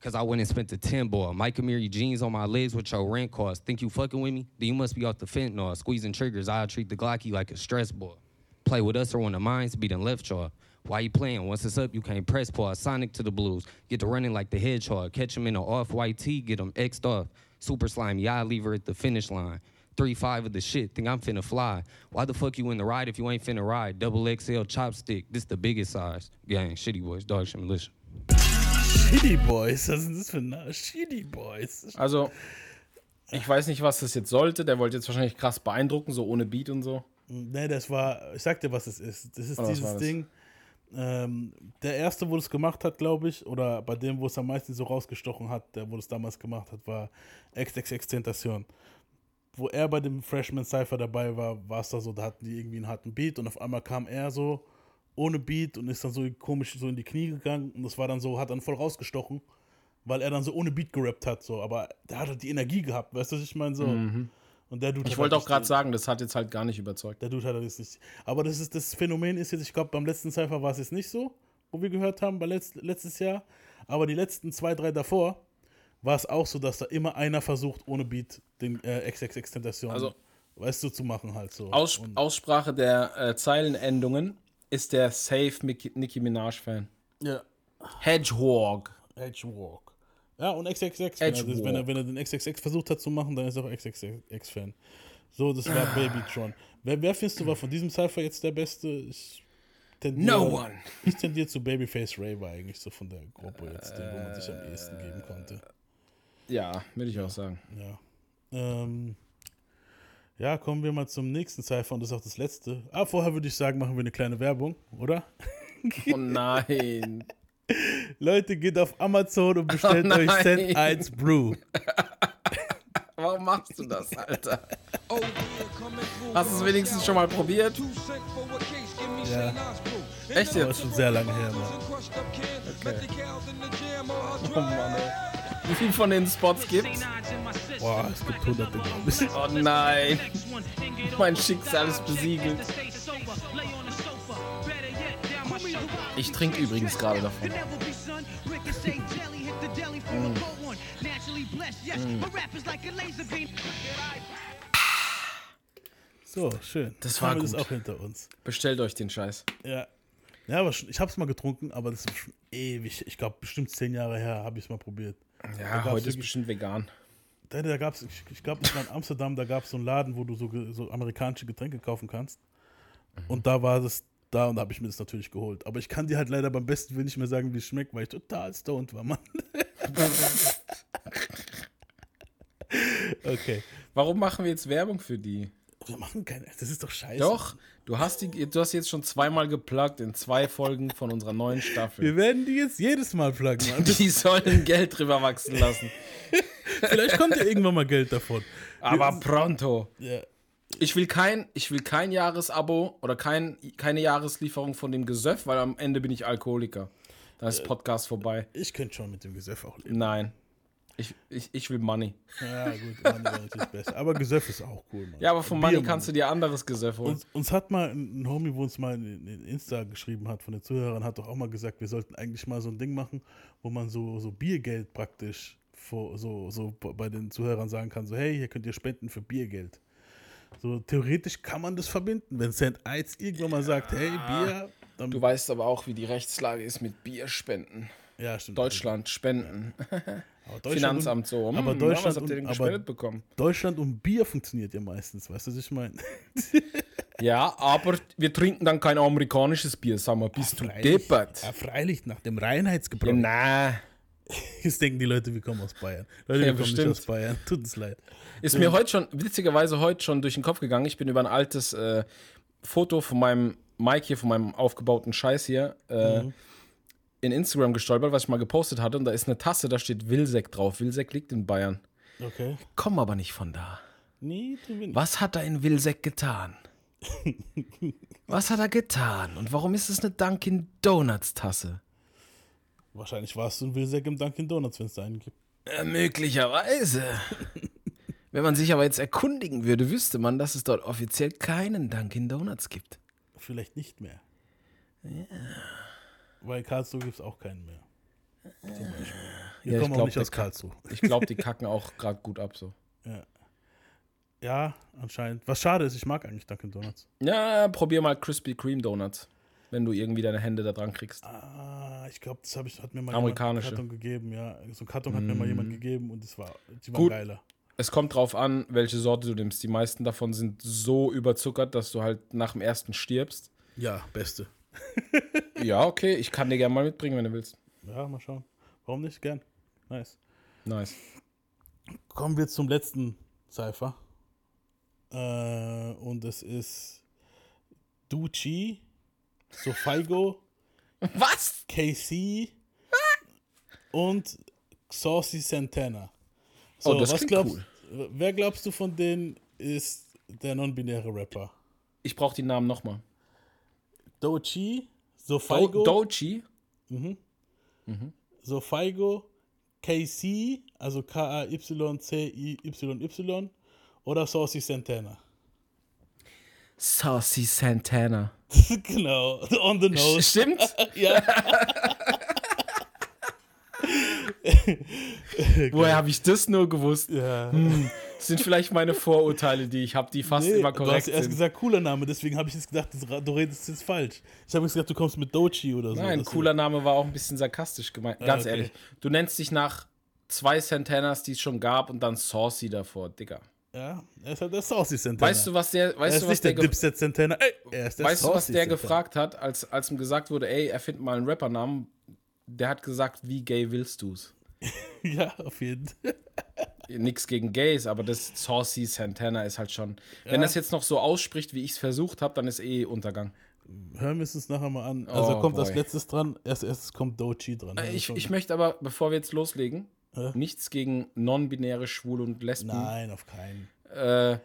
Cause I went and spent the 10 ball. Mike Amiri jeans on my legs with your rent cost. Think you fucking with me? Then you must be off the fentanyl. Squeezing triggers, I'll treat the Glocky like a stress ball. Play with us or one of mines, beat and left jaw. Why you playing? Once it's up, you can't press pause. Sonic to the blues. Get to running like the hedgehog. Catch him in an off-white tee, get him X'd off. Super slime, yeah, I leave her at the finish line. Three five of the shit, think I'm finna fly. Why the fuck you in the ride if you ain't finna ride? Double XL chopstick, this the biggest size. Gang, shitty boys, dog shit militia. Shitty Boys, was sind das für Na Shitty Boys. Also, ich weiß nicht, was das jetzt sollte. Der wollte jetzt wahrscheinlich krass beeindrucken, so ohne Beat und so. Ne, das war, ich sag dir, was es ist. Das ist was war dieses das? Ähm, der erste, wo das gemacht hat, glaube ich, oder bei dem, wo es am meisten so rausgestochen hat, der, wo das damals gemacht hat, war XXX Tentation. Wo er bei dem Freshman Cypher dabei war, war es da so, da hatten die irgendwie einen harten Beat und auf einmal kam er so ohne Beat und ist dann so komisch so in die Knie gegangen und das war dann so, hat dann voll rausgestochen, weil er dann so ohne Beat gerappt hat, so, aber der hat halt die Energie gehabt, weißt du, was ich meine, so. Und der Dude. Ich wollte halt auch gerade sagen, das hat jetzt halt gar nicht überzeugt. der Dude hat das nicht. Aber das ist das Phänomen ist jetzt, ich glaube, beim letzten Cypher war es jetzt nicht so, wo wir gehört haben, bei letzt, letztes Jahr. Aber die letzten zwei, drei davor war es auch so, dass da immer einer versucht, ohne Beat den äh, XXX-Tentation, Also- weißt du, zu machen halt so. Aus, Aussprache der äh, Zeilenendungen ist der Safe Nicki Minaj-Fan. ja. Hedgehog. Edgewalk. Ja, und XXX. Edgewalk. Also, wenn, er, wenn er den XXX versucht hat zu machen, dann ist er auch XXX-Fan. So, das war Babytron. Wer, wer findest du war von diesem Cypher jetzt der Beste? Ich tendiere, No one. Ich tendiere zu Babyface Ray war eigentlich so von der Gruppe jetzt, den, wo man sich am ehesten geben konnte. Ja, würde ich auch sagen. Ja. Ähm, ja, kommen wir mal zum nächsten Cypher und das ist auch das letzte. Ah, vorher würde ich sagen, machen wir eine kleine Werbung, oder? Oh nein. Leute, geht auf Amazon und bestellt Oh euch. Cent 1 Brew. Warum machst du das, Alter? Hast du es wenigstens schon mal probiert? Ja, Echt jetzt? schon sehr lange her, Mann. Oh Mann, ey. Wie viel von den Spots gibt's? Boah, es gibt hunderte, glaube ich. Oh nein. Mein Schicksal ist besiegelt. Ich trinke übrigens gerade davon. So, schön. Das war Haben wir das gut. auch hinter uns. Bestellt euch den Scheiß. Ja. Ja, aber schon, ich habe es mal getrunken, aber das ist schon ewig. Ich glaube, bestimmt zehn Jahre her habe ich es mal probiert. Ja, heute ist bestimmt vegan. Da, da gab's, ich, ich glaube, war in Amsterdam, da gab es so einen Laden, wo du so, so amerikanische Getränke kaufen kannst. Und da war das da und da habe ich mir das natürlich geholt. Aber ich kann dir halt leider beim besten Willen nicht mehr sagen, wie es schmeckt, weil ich total stoned war, Mann. okay. Warum machen wir jetzt Werbung für die? Wir machen keine. Das ist doch scheiße. Doch, du hast, die, du hast jetzt schon zweimal geplagt in zwei Folgen von unserer neuen Staffel. Wir werden die jetzt jedes Mal pluggen, Mann. Die sollen Geld drüber wachsen lassen. Vielleicht kommt ja irgendwann mal Geld davon. Aber pronto. Ja. Ich will kein, ich will kein Jahresabo oder kein, keine Jahreslieferung von dem Gesöff, weil am Ende bin ich Alkoholiker. Dann ist Podcast vorbei. Ich könnte schon mit dem Gesöff auch leben. Nein. Ich, ich, ich will Money. Ja, gut, Money wäre natürlich besser. Aber Gesöff ist auch cool, Mann. Ja, aber von Bier, Money kannst du dir anderes Gesöff holen. Uns, uns hat mal ein Homie, wo uns mal in, in Insta geschrieben hat, von den Zuhörern, hat doch auch mal gesagt, wir sollten eigentlich mal so ein Ding machen, wo man so, so Biergeld praktisch so, so bei den Zuhörern sagen kann, so hey, hier könnt ihr spenden für Biergeld. So theoretisch kann man das verbinden. Wenn St. Eiz irgendwann mal sagt, hey, Bier, dann Du weißt aber auch, wie die Rechtslage ist mit Bierspenden. Ja, stimmt. Deutschland, Spenden. Aber Deutschland Finanzamt so. Hm, aber ja, Deutschland habt ihr denn und- gespendet aber- bekommen? Und Deutschland und Bier funktioniert ja meistens, weißt du, was ich meine? Ja, aber wir trinken dann kein amerikanisches Bier, sag mal, bist du Freilich. deppert? Ja, freilich, nach dem Reinheitsgebräu. Ja, na, Jetzt denken die Leute, wir kommen aus Bayern. Leute, wir Ja, kommen bestimmt. nicht aus Bayern. Tut uns leid. ist mir heute schon, witzigerweise heute schon durch den Kopf gegangen. Ich bin über ein altes äh, Foto von meinem Mike hier, von meinem aufgebauten Scheiß hier, äh, Mhm. in Instagram gestolpert, was ich mal gepostet hatte. Und da ist eine Tasse, da steht Wilsek drauf. Wilsek liegt in Bayern. Okay. Komm aber nicht von da. Nee, wir nicht. Was hat er in Wilsek getan? Was hat er getan? Und warum ist es eine Dunkin' Donuts Tasse? Wahrscheinlich warst du ein Wilsek im Dunkin' Donuts, wenn es da einen gibt. Äh, möglicherweise. Wenn man sich aber jetzt erkundigen würde, wüsste man, dass es dort offiziell keinen Dunkin' Donuts gibt. Vielleicht nicht mehr. Weil in Karlsruhe gibt es auch keinen mehr. Zum Beispiel. Wir Ja, ich kommen auch glaub, nicht der aus Ka- Karlsruhe. Ich glaube, die kacken auch gerade gut ab so. Ja, anscheinend. Was schade ist, ich mag eigentlich Dunkin' Donuts. Ja, probier mal Krispy Kreme Donuts, wenn du irgendwie deine Hände da dran kriegst. Ah, ich glaube, das hab ich, hat mir mal Amerikanische. jemand einen Karton gegeben. Ja, so einen Karton hat mir mal jemand gegeben und das war, die waren Gut. geiler. Es kommt drauf an, welche Sorte du nimmst. Die meisten davon sind so überzuckert, dass du halt nach dem ersten stirbst. Ja, beste. Ja, okay, ich kann dir gerne mal mitbringen, wenn du willst. Ja, mal schauen. Warum nicht? Gern. Nice. Nice. Kommen wir zum letzten Cypher. Äh, und es ist Ducci, Sofaigo, Was? KC und Saucy Santana. So, Oh, das was glaubst, Wer glaubst du von denen ist der non-binäre Rapper? Ich brauche die Namen nochmal. Dochi, Do Sofaigo, Dochi. Sofaigo, KC, also K-A-Y-C-I-Y-Y oder Saucy Santana. Saucy Santana. genau, on the nose. Stimmt? ja. Woher habe ich das nur gewusst? ja. Das sind vielleicht meine Vorurteile, die ich habe, die fast Nee, immer du hast korrekt erst sind. gesagt, cooler Name, deswegen habe ich jetzt gedacht, du redest jetzt falsch. Ich habe jetzt gedacht, du kommst mit Dochi oder so. Nein, cooler Name war auch ein bisschen sarkastisch gemeint. Ganz okay. ehrlich. Du nennst dich nach zwei Santanas, die es schon gab, und dann Saucy davor, Digga. Ja, er ist halt der Saucy Santana. Weißt du, was der, er weißt ist du, was nicht der, der, Dipset Santana. Ey, er ist der weißt du, was Saucy der Santana. gefragt hat, als, als ihm gesagt wurde, ey, erfind mal einen Rappernamen? Der hat gesagt, wie gay willst du's? Ja, auf jeden Fall. Nix gegen Gays, aber das Saucy Santana ist halt schon. Wenn das jetzt noch so ausspricht, wie ich es versucht habe, dann ist eh Untergang. Hören wir es uns nachher mal an. Also Oh, kommt als boy. letztes dran. Erst erstes kommt Dochi dran. Äh, Ich, ich möchte aber, bevor wir jetzt loslegen, Hä? nichts gegen non-binäre Schwule und Lesben. Nein, auf keinen. Äh,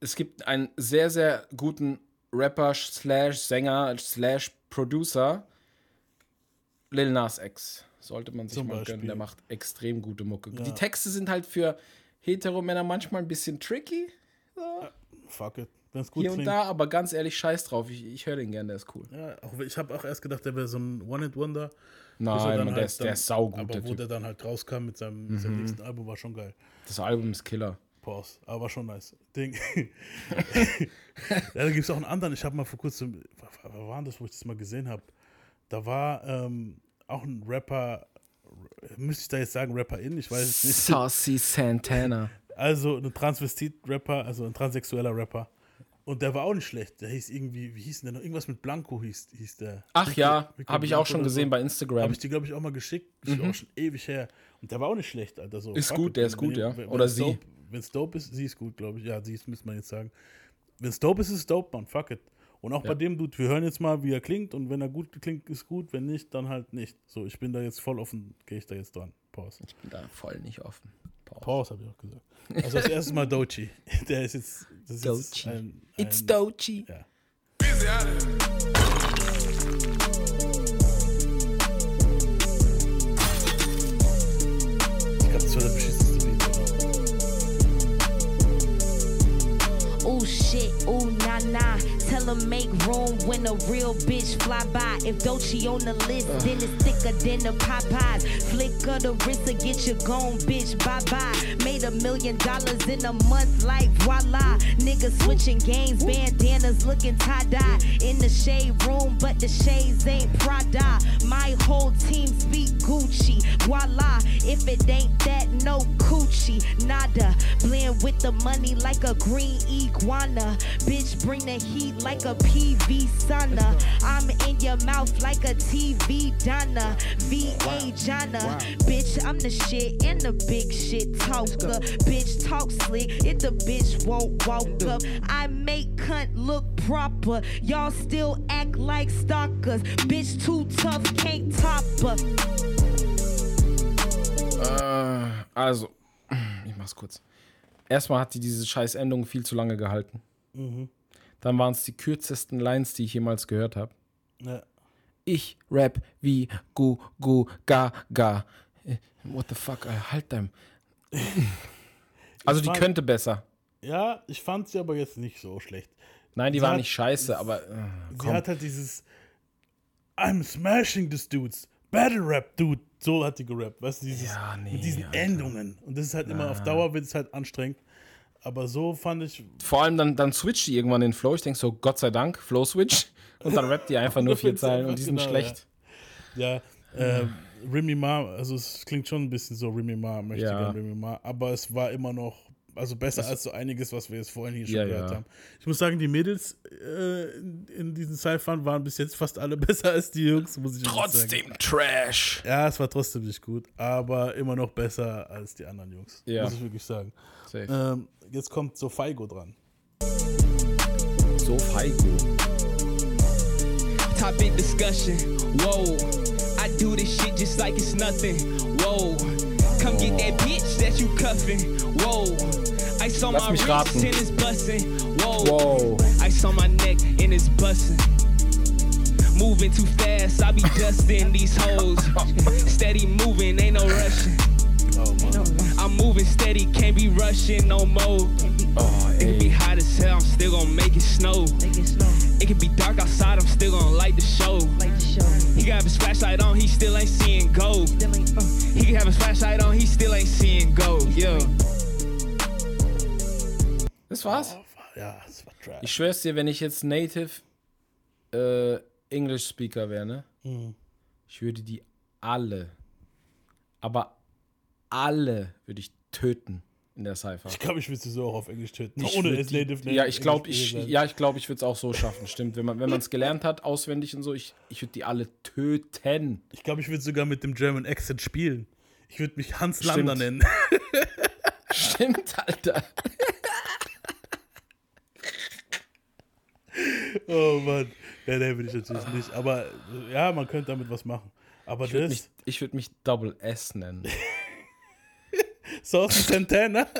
es gibt einen sehr, sehr guten Rapper slash Sänger slash Producer, Lil Nas X. Sollte man sich Zum mal Beispiel. gönnen, der macht extrem gute Mucke. Ja. Die Texte sind halt für Heteromänner manchmal ein bisschen tricky, Fuck it. Wenn es gut hier und klingt. da, aber ganz ehrlich, scheiß drauf. Ich, ich höre den gern, der ist cool. Ja, ich habe auch erst gedacht, der wäre so ein One-Hit-Wonder. Nein, Mann, der, halt ist, der dann- ist saugut, Aber der wo Typ. der dann halt rauskam mit seinem, mit seinem nächsten Album, war schon geil. Das Album ist Killer. Pause. Aber war schon nice. Ding. ja, da gibt es auch einen anderen. Ich habe mal vor kurzem, war war das, wo ich das mal gesehen habe? Da war ähm, auch ein Rapper, müsste ich da jetzt sagen, Rapper-In? Ich weiß es nicht. Saucy Santana. Also ein Transvestit-Rapper, also ein transsexueller Rapper. Und der war auch nicht schlecht. Der hieß irgendwie, wie hieß denn der noch? Irgendwas mit Blanco hieß, hieß der. Ach Rico- ja, habe ich auch schon gesehen so. bei Habe Instagram. ich dir, glaube ich, auch mal geschickt. Ist auch schon ewig her. Und der war auch nicht schlecht, Alter. So, Ist gut, it. der ist Wenn- gut, ja. wenn- Oder sie. Dope, Wenn es dope ist, sie ist gut, glaube ich. Ja, sie ist, müsste man jetzt sagen. Wenn es dope ist, ist es dope, man. Fuck it. Und auch Ja. bei dem Dude, wir hören jetzt mal, wie er klingt. Und wenn er gut klingt, ist gut. Wenn nicht, dann halt nicht. So, ich bin da jetzt voll offen, gehe ich da jetzt dran. Pause. Ich bin da voll nicht offen. Pause. Pause, habe ich auch gesagt. Also das erste Mal Dochi. Der ist jetzt. Das ist jetzt Doechii. ein, It's ein, Dochi. Ja. Ich glaube, das war der beschissenste Beat. Ooh shit, ooh nah nah. Tell make room when a real bitch fly by. If Dolce on the list, uh. then it's thicker than the Popeyes. Flick of the wrist to get you gone, bitch. Bye bye. Made a million dollars in a month, like voila. Niggas switching games, bandanas looking tie dye in the shade room, but the shades ain't Prada. My whole team speak Gucci. Voila. If it ain't that, no coochie, nada. Blend with the money like a green iguana. Bitch, bring the heat like a PV sauna. I'm in your mouth like a TV Donna. VA Jana. Bitch, I'm the shit and the big shit talker. Bitch, talk slick if the bitch won't walk up. I make cunt look proper. Y'all still act like stalkers. Bitch, too tough, can't top her. Äh, also, ich mach's kurz. Erstmal hat die diese scheiß Endung viel zu lange gehalten. Mhm. Dann waren es die kürzesten Lines, die ich jemals gehört habe. Ja. Ich rap wie Gu Gu Ga Ga. Äh, What the fuck, äh, halt dein. Also die fand- könnte besser. Ja, ich fand sie aber jetzt nicht so schlecht. Nein, die Sie war hat- nicht scheiße, aber äh, Sie hat halt dieses I'm smashing this dudes, Battle Rap Dude, so hat die gerappt, weißt du, dieses, Ja, nee, mit diesen Alter. Endungen. Und das ist halt immer, auf Dauer wird es halt anstrengend. Aber so fand ich, Vor allem dann, dann switcht die irgendwann den Flow. Ich denke so, Gott sei Dank, Flow-Switch. Und dann rappt die einfach nur vier Zeilen und die sind genau, schlecht. ja, äh, Remy Ma, also es klingt schon ein bisschen so Remy Ma, möchte Ja. gerne Remy Ma, aber es war immer noch, also besser als so einiges, was wir jetzt vorhin hier schon Ja, gehört ja. haben. Ich muss sagen, die Mädels äh, in, in diesen Cyphern waren bis jetzt fast alle besser als die Jungs, muss ich ehrlich sagen. Trotzdem Trash. Ja, es war trotzdem nicht gut, aber immer noch besser als die anderen Jungs. Ja. Muss ich wirklich sagen. Safe. Ähm, jetzt kommt so Feigo dran. So Feigo. Topic discussion. Whoa, I do this shit just like it's nothing. Whoa, come get that bitch that you cuffing. Whoa, Lass my mich wrist raten. and it's. Whoa, Whoa. ice on my neck and it's busting. Moving too fast, I be dusting these hoes. Steady moving, ain't no rushing. I'm moving steady, can't be rushing no more. Oh, It can be hot as hell, I'm still gonna make it snow. It can be dark outside, I'm still gonna light the show. Uh. He can have his flashlight on, he still ain't seeing gold. He can have his flashlight on, he still ain't seeing gold. Yeah. Das war's. Ja, es war Trash. Ich schwör's dir, wenn ich jetzt Native äh, English Speaker wäre, ne? Mhm. Ich würde die alle, aber alle würde ich töten in der Cypher. Ich glaube, ich würde sie so auch auf Englisch töten. Ich ohne es die- Native Ja, ich glaube, ich, ja, ich, glaub, ich würde es auch so schaffen. Stimmt, wenn man wenn es gelernt hat, auswendig und so, ich, ich würde die alle töten. Ich glaube, ich würde sogar mit dem German Accent spielen. Ich würde mich Hans Stimmt. Lander nennen. Stimmt, Alter. Oh Mann. Ja, der will ich natürlich nicht. Aber ja, man könnte damit was machen. Aber Ich würde das, mich, ich würd mich Double S nennen. Sauce Santana.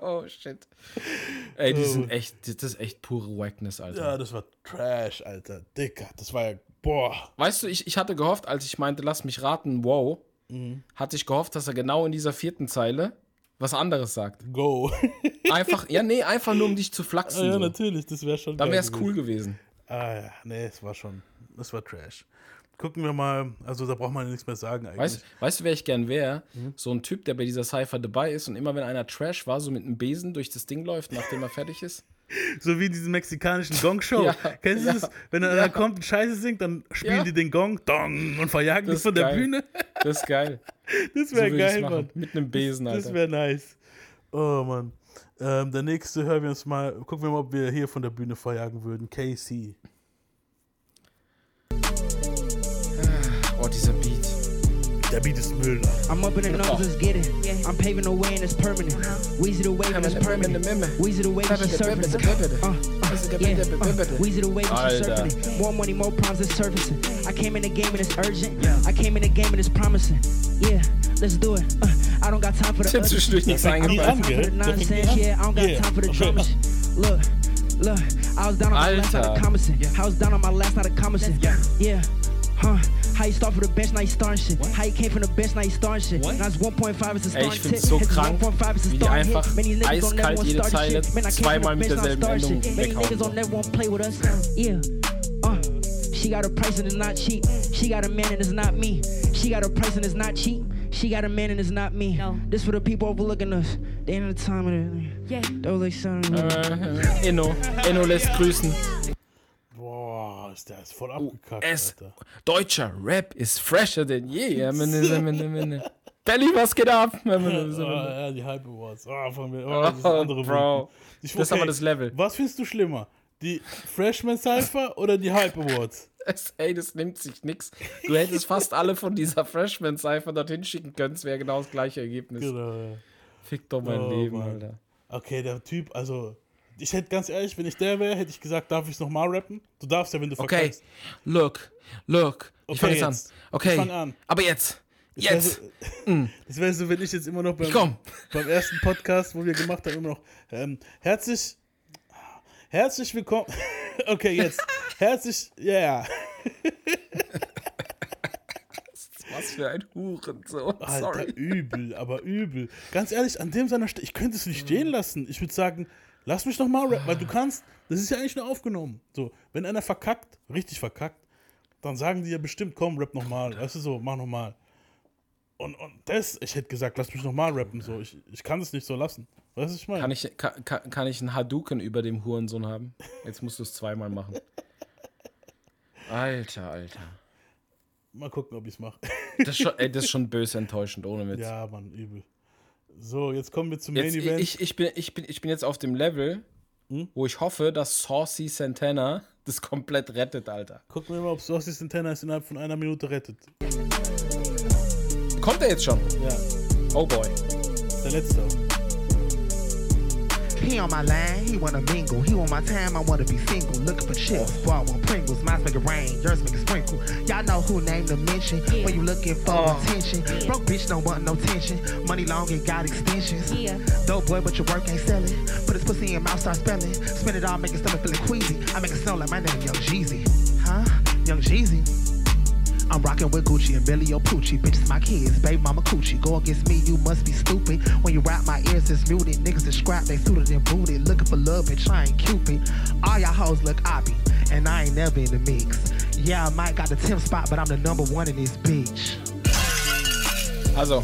Oh shit. Ey, die Oh. sind echt, das ist echt pure Wackness, Alter. ja, das war Trash, Alter. Dicker. Das war ja, boah. Weißt du, ich, ich hatte gehofft, als ich meinte, lass mich raten, wow, Mhm. hatte ich gehofft, dass er genau in dieser vierten Zeile was anderes sagt. Go. Einfach, ja, nee, einfach nur um dich zu Ah, flachsen. ja, so. natürlich. Das wäre schon Dann wäre es cool gewesen. Ah ja, nee, es war schon, es war Trash. Gucken wir mal, also da braucht man ja nichts mehr sagen eigentlich. Weißt, weißt du, wer ich gern wäre? Mhm. So ein Typ, der bei dieser Cypher dabei ist und immer wenn einer Trash war, so mit einem Besen durch das Ding läuft, nachdem er fertig ist. So wie in diesen mexikanischen Gong-Show. Ja, Kennst du ja, das? Wenn dann ja. einer kommt und Scheiße singt, dann spielen Ja. die den Gong, Dong, und verjagen Das dich von ist der geil. Bühne. Das ist geil. Das So wäre ich's geil. Mann. Mit einem Besen, Das Alter. wäre nice. Oh Mann. Ähm, der nächste hören wir uns mal, gucken wir mal, ob wir hier von der Bühne verjagen würden. KC. Der Beat ist Müll. I'm up in the nose, let's get it. I'm paving the way and it's permanent. Weezy the wave and it's permanent. Weezy the wave and she's surfing. Uh, uh, yeah, uh, Weezy the wave and she's Alter. surfing. More money, more problems, it's surfacing. I came in the game and it's urgent. I came in the game and it's promising. Yeah, let's do it. Uh, I don't got time for the Ich hab zwischendurch nichts fängt nie eingefallen. an, gell? for the Der nonsense. Yeah, I don't got Yeah. time for the drama. sh- Look, look, I was down on my last night of Commison. I was down on my last night of Commison. Yeah, huh. How you start from the bench, now you starting shit. How you came from the bench, now you starting shit. Now it's 1.5 is a Ey, starting tip. so It's krank, 1.5 is a wie die starting hit. einfach Many niggas don't never eiskalt wanna jede start Zeile shit. Man, I came from zweimal the mit bench, now I derselben start Endung shit. Many weghauen. niggas don't never wanna play with us. Yeah. Uh, she got a price and it's not cheap. She got a man and it's not me. She got a price and it's not cheap. She got a man and it's not me. This for the people overlooking us. The end of the time of the. Yeah. Those like sounding. Äh, Enno. Enno lässt grüßen. Ist der ist voll Oh, abgekackt, Es, Alter. deutscher Rap ist fresher denn je. Belly, was geht ab? Oh, ja, die Hype Awards. Oh, von mir. Oh, Oh, das ist andere Bro. Ich- Das ist aber das Level. Was findest du schlimmer? Die Freshman Cypher oder die Hype Awards? Es, ey, das nimmt sich nix. Du hättest fast alle von dieser Freshman-Cypher dorthin schicken können. Es wäre genau das gleiche Ergebnis. Genau, ja. Fick doch mein Oh, Leben, Mann. Alter. Okay, der Typ, also. Ich hätte ganz ehrlich, wenn ich der wäre, hätte ich gesagt, darf ich es nochmal rappen? Du darfst ja, wenn du Okay, verkackst. look, look. Ich Okay, fange jetzt an. Okay, Ich fang an. aber jetzt. Das wär Jetzt. So, das wäre so, wenn ich jetzt immer noch beim, beim ersten Podcast, wo wir gemacht haben, immer noch ähm, herzlich, herzlich willkommen. Okay, jetzt. herzlich, ja. Yeah. Was für ein Hurensohn. Alter, Sorry. übel, aber übel. Ganz ehrlich, an dem seiner Stelle, ich könnte es nicht stehen lassen. Ich würde sagen, lass mich doch mal rappen, weil du kannst, das ist ja eigentlich nur aufgenommen. So, wenn einer verkackt, richtig verkackt, dann sagen die ja bestimmt, komm, rap nochmal, weißt du so, mach nochmal. Und, und das, ich hätte gesagt, lass mich nochmal rappen, so, ich, ich kann es nicht so lassen. Weißt du, was ich meine? Kann ich, kann, kann, kann ich einen Hadouken über dem Hurensohn haben? Jetzt musst du es zweimal machen. Alter, Alter. Mal gucken, ob ich es mache. Das ist, schon, ey, das ist schon böse enttäuschend, ohne Witz. Ja, Mann, übel. So, jetzt kommen wir zum Jetzt, Main Event. ich, ich, bin, ich, bin, ich bin jetzt auf dem Level, Hm? wo ich hoffe, dass Saucy Santana das komplett rettet, Alter. Gucken wir mal, ob Saucy Santana es innerhalb von einer Minute rettet. Kommt er jetzt schon? Ja. Oh boy. Der letzte. He on my line, he wanna mingle. He want my time, I wanna be single. Looking for chips, I want Pringles. Mine's make it rain, yours make it sprinkle. Y'all know who named the mention when you looking for attention. Broke bitch don't want no tension. Money long and got extensions. Yeah. Dope boy, but your work ain't selling. Put his pussy in mouth, start spelling. Spin it all, make his stomach feeling queasy. I make it sound like my name, Young Jeezy. Huh? Young Jeezy. I'm rocking with Gucci and Billy Opucci. Bitches my kids, baby mama coochie. Go against me, you must be stupid. When you rap my ears, it's muted. Niggas is scrap, they suited and booted. Looking for love and trying Cupid. All y'all hoes look oppy, and I ain't never in the mix. Yeah, I might got the 10th spot, but I'm the number one in this bitch. Also,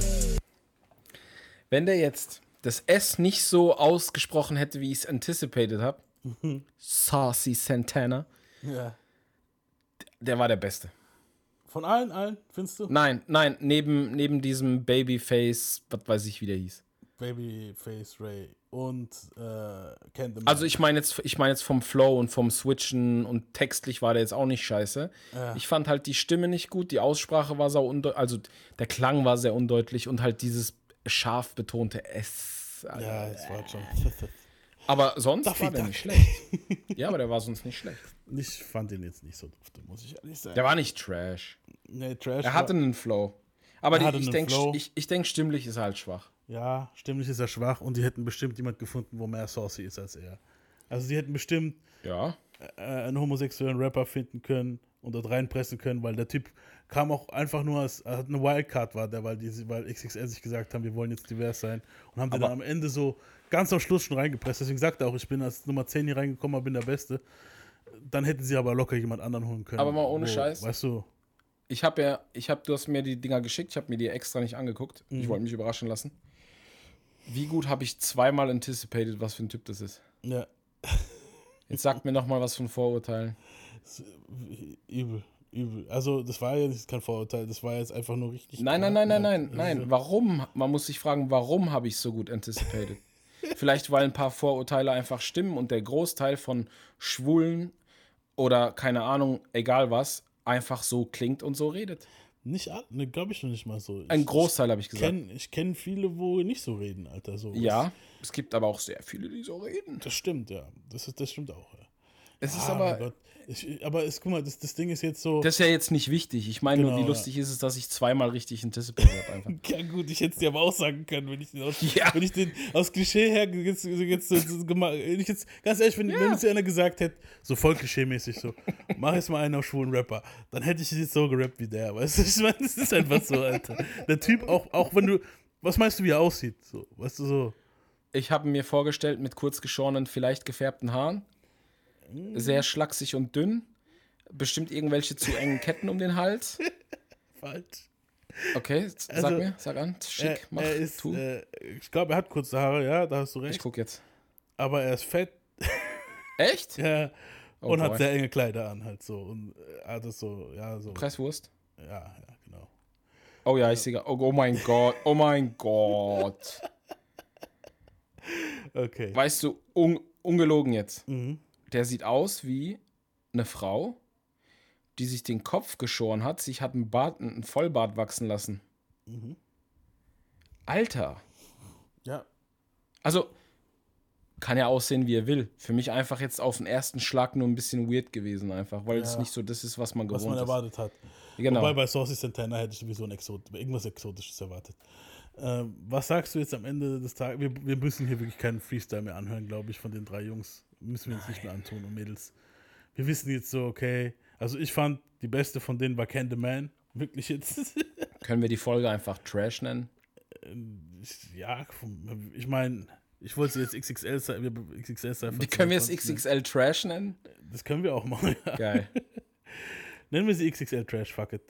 wenn der jetzt das S nicht so ausgesprochen hätte, wie ich es anticipated habe, Saucy Santana, Ja. der war der Beste. Von allen, allen, findest du? Nein, nein, neben, neben diesem Babyface, was weiß ich, wie der hieß. Babyface Ray und äh, Ken the Man. Also ich meine jetzt, ich meine jetzt vom Flow und vom Switchen und textlich war der jetzt auch nicht scheiße. Ja. Ich fand halt die Stimme nicht gut, die Aussprache war sau undeutlich, also der Klang war sehr undeutlich und halt dieses scharf betonte S. Alter. Ja, es war schon. Aber sonst Daffy war der Duck. nicht schlecht. Ja, aber der war sonst nicht schlecht. Ich fand den jetzt nicht so dufte, muss ich ehrlich sagen. Der war nicht Trash. Nee, Trash. Er hatte einen Flow. Aber Er die, ich denke, ich, ich denk, stimmlich ist er halt schwach. Ja, stimmlich ist er schwach und die hätten bestimmt jemand gefunden, wo mehr saucy ist als er. Also sie hätten bestimmt Ja. äh, einen homosexuellen Rapper finden können und dort reinpressen können, weil der Typ kam auch einfach nur als hat eine Wildcard war der, weil die, weil XXL sich gesagt haben, wir wollen jetzt divers sein und haben den dann am Ende so ganz am Schluss schon reingepresst. Deswegen sagt er auch, ich bin als Nummer 10 hier reingekommen, bin der Beste. Dann hätten sie aber locker jemand anderen holen können. Aber mal ohne wo, Scheiß. Weißt du, Ich habe ja, ich habe, du hast mir die Dinger geschickt, ich habe mir die extra nicht angeguckt. Ich Mhm. wollte mich überraschen lassen. Wie gut habe ich zweimal anticipated, was für ein Typ das ist? ja, Jetzt sagt mir noch mal was von Vorurteilen. übel, übel. Also das war ja nicht kein Vorurteil, das war jetzt einfach nur richtig. Nein, nein, nein, nein, nein, nein. Warum? Man muss sich fragen, warum habe ich so gut anticipated? Vielleicht, weil ein paar Vorurteile einfach stimmen und der Großteil von Schwulen oder keine Ahnung, egal was, einfach so klingt und so redet. Nicht alle, ne, glaube ich noch nicht mal so. Ein Ich- Großteil habe ich gesagt. kenne ich kenn viele, wo nicht so reden, Alter. So. Ja, es gibt aber auch sehr viele, die so reden. Das stimmt, ja. Das, ist, das stimmt auch, ja. Es ist Ah, aber. Ich, aber es, guck mal, das, das Ding ist jetzt so. Das ist ja jetzt nicht wichtig. Ich meine nur, Genau, wie ja. lustig ist es, dass ich zweimal richtig Anticipated habe einfach. Ja gut, ich hätte es dir aber auch sagen können, wenn ich den aus, Ja. wenn ich den aus Klischee her jetzt, jetzt, so- so gema- wenn ich jetzt ganz ehrlich, wenn, wenn uns einer gesagt hätte, so voll klischee-mäßig so, mach jetzt mal einen auf schwulen Rapper, dann hätte ich jetzt so gerappt wie der, weißt du? Ich meine, das ist einfach so, Alter. Der Typ auch, auch wenn du, was meinst du, wie er aussieht, so, weißt du so? Ich habe mir vorgestellt, mit kurz geschorenen, vielleicht gefärbten Haaren. Sehr schlaksig und dünn. Bestimmt irgendwelche zu engen Ketten um den Hals. Falsch. Okay, sag Also, mir, sag an. Schick, er, mach, er ist, tu. äh, ich glaube, er hat kurze Haare, ja, da hast du recht. ich guck jetzt. Aber er ist fett, Echt? ja, Oh und boy. hat sehr enge Kleider an, halt so. Und äh, hat das so, ja, so. Presswurst? Ja, ja, genau. Oh ja, ich sehe. Oh, oh mein Gott, oh mein Gott. Okay. Weißt du, un, ungelogen jetzt. Mhm. Der sieht aus wie eine Frau, die sich den Kopf geschoren hat, sich hat einen, Bart, einen Vollbart wachsen lassen. Mhm. Alter. Ja. Also, kann ja aussehen, wie er will. Für mich einfach jetzt auf den ersten Schlag nur ein bisschen weird gewesen, einfach, weil es Ja. nicht so das ist, was man gewohnt was man ist. erwartet hat. Genau. Wobei bei Saucy Santana hätte ich sowieso ein Exot irgendwas Exotisches erwartet. Ähm, was sagst du jetzt am Ende des Tages? Wir, wir müssen hier wirklich keinen Freestyle mehr anhören, glaube ich, von den drei Jungs. Müssen wir uns nicht mehr antun und Mädels. Wir wissen jetzt so, okay. Also ich fand, die beste von denen war Can the Man. Wirklich jetzt. Können wir die Folge einfach Trash nennen? Ich- ja, ich meine, ich wollte sie jetzt XXL, XXL sein. Wie können wir es XXL Trash nennen? Das können wir auch machen. Ja. Geil. Nennen wir sie XXL Trash, fuck it.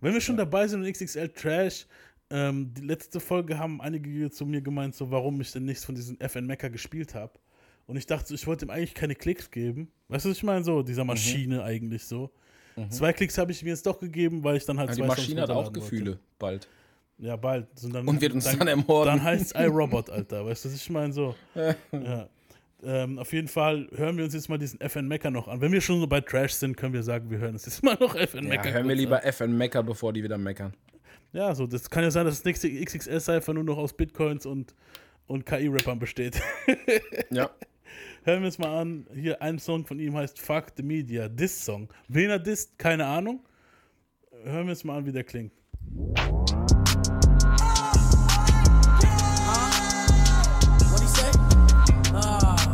Wenn wir schon dabei sind und XXL Trash, ähm, die letzte Folge haben einige zu mir gemeint, so warum ich denn nichts von diesen FN Mecker gespielt habe. Und ich dachte, ich wollte ihm eigentlich keine Klicks geben. Weißt du, was ich meine? So, dieser Mhm. Maschine eigentlich so. Zwei Klicks habe ich mir jetzt doch gegeben, weil ich dann halt die zwei Songs Maschine hat auch Gefühle, wollte. bald. Ja, bald. Und, dann, Und wird uns dann ermorden. Dann heißt es iRobot, Alter. Weißt du, was ich meine? So. ja. Ähm, auf jeden Fall hören wir uns jetzt mal diesen FN Mecker noch an. Wenn wir schon so bei Trash sind, können wir sagen, wir hören uns jetzt mal noch FN Ja, Mecker. hören wir lieber. FN Mecker, bevor die wieder meckern. Ja, so, das kann ja sein, dass das nächste XXL-Cypher nur noch aus Bitcoins und, und KI-Rappern besteht. Ja. Hören wir uns mal an. Hier ein Song von ihm heißt Fuck the Media, Diss-Song. Wen er disst, keine Ahnung. Hören wir uns mal an, wie der klingt.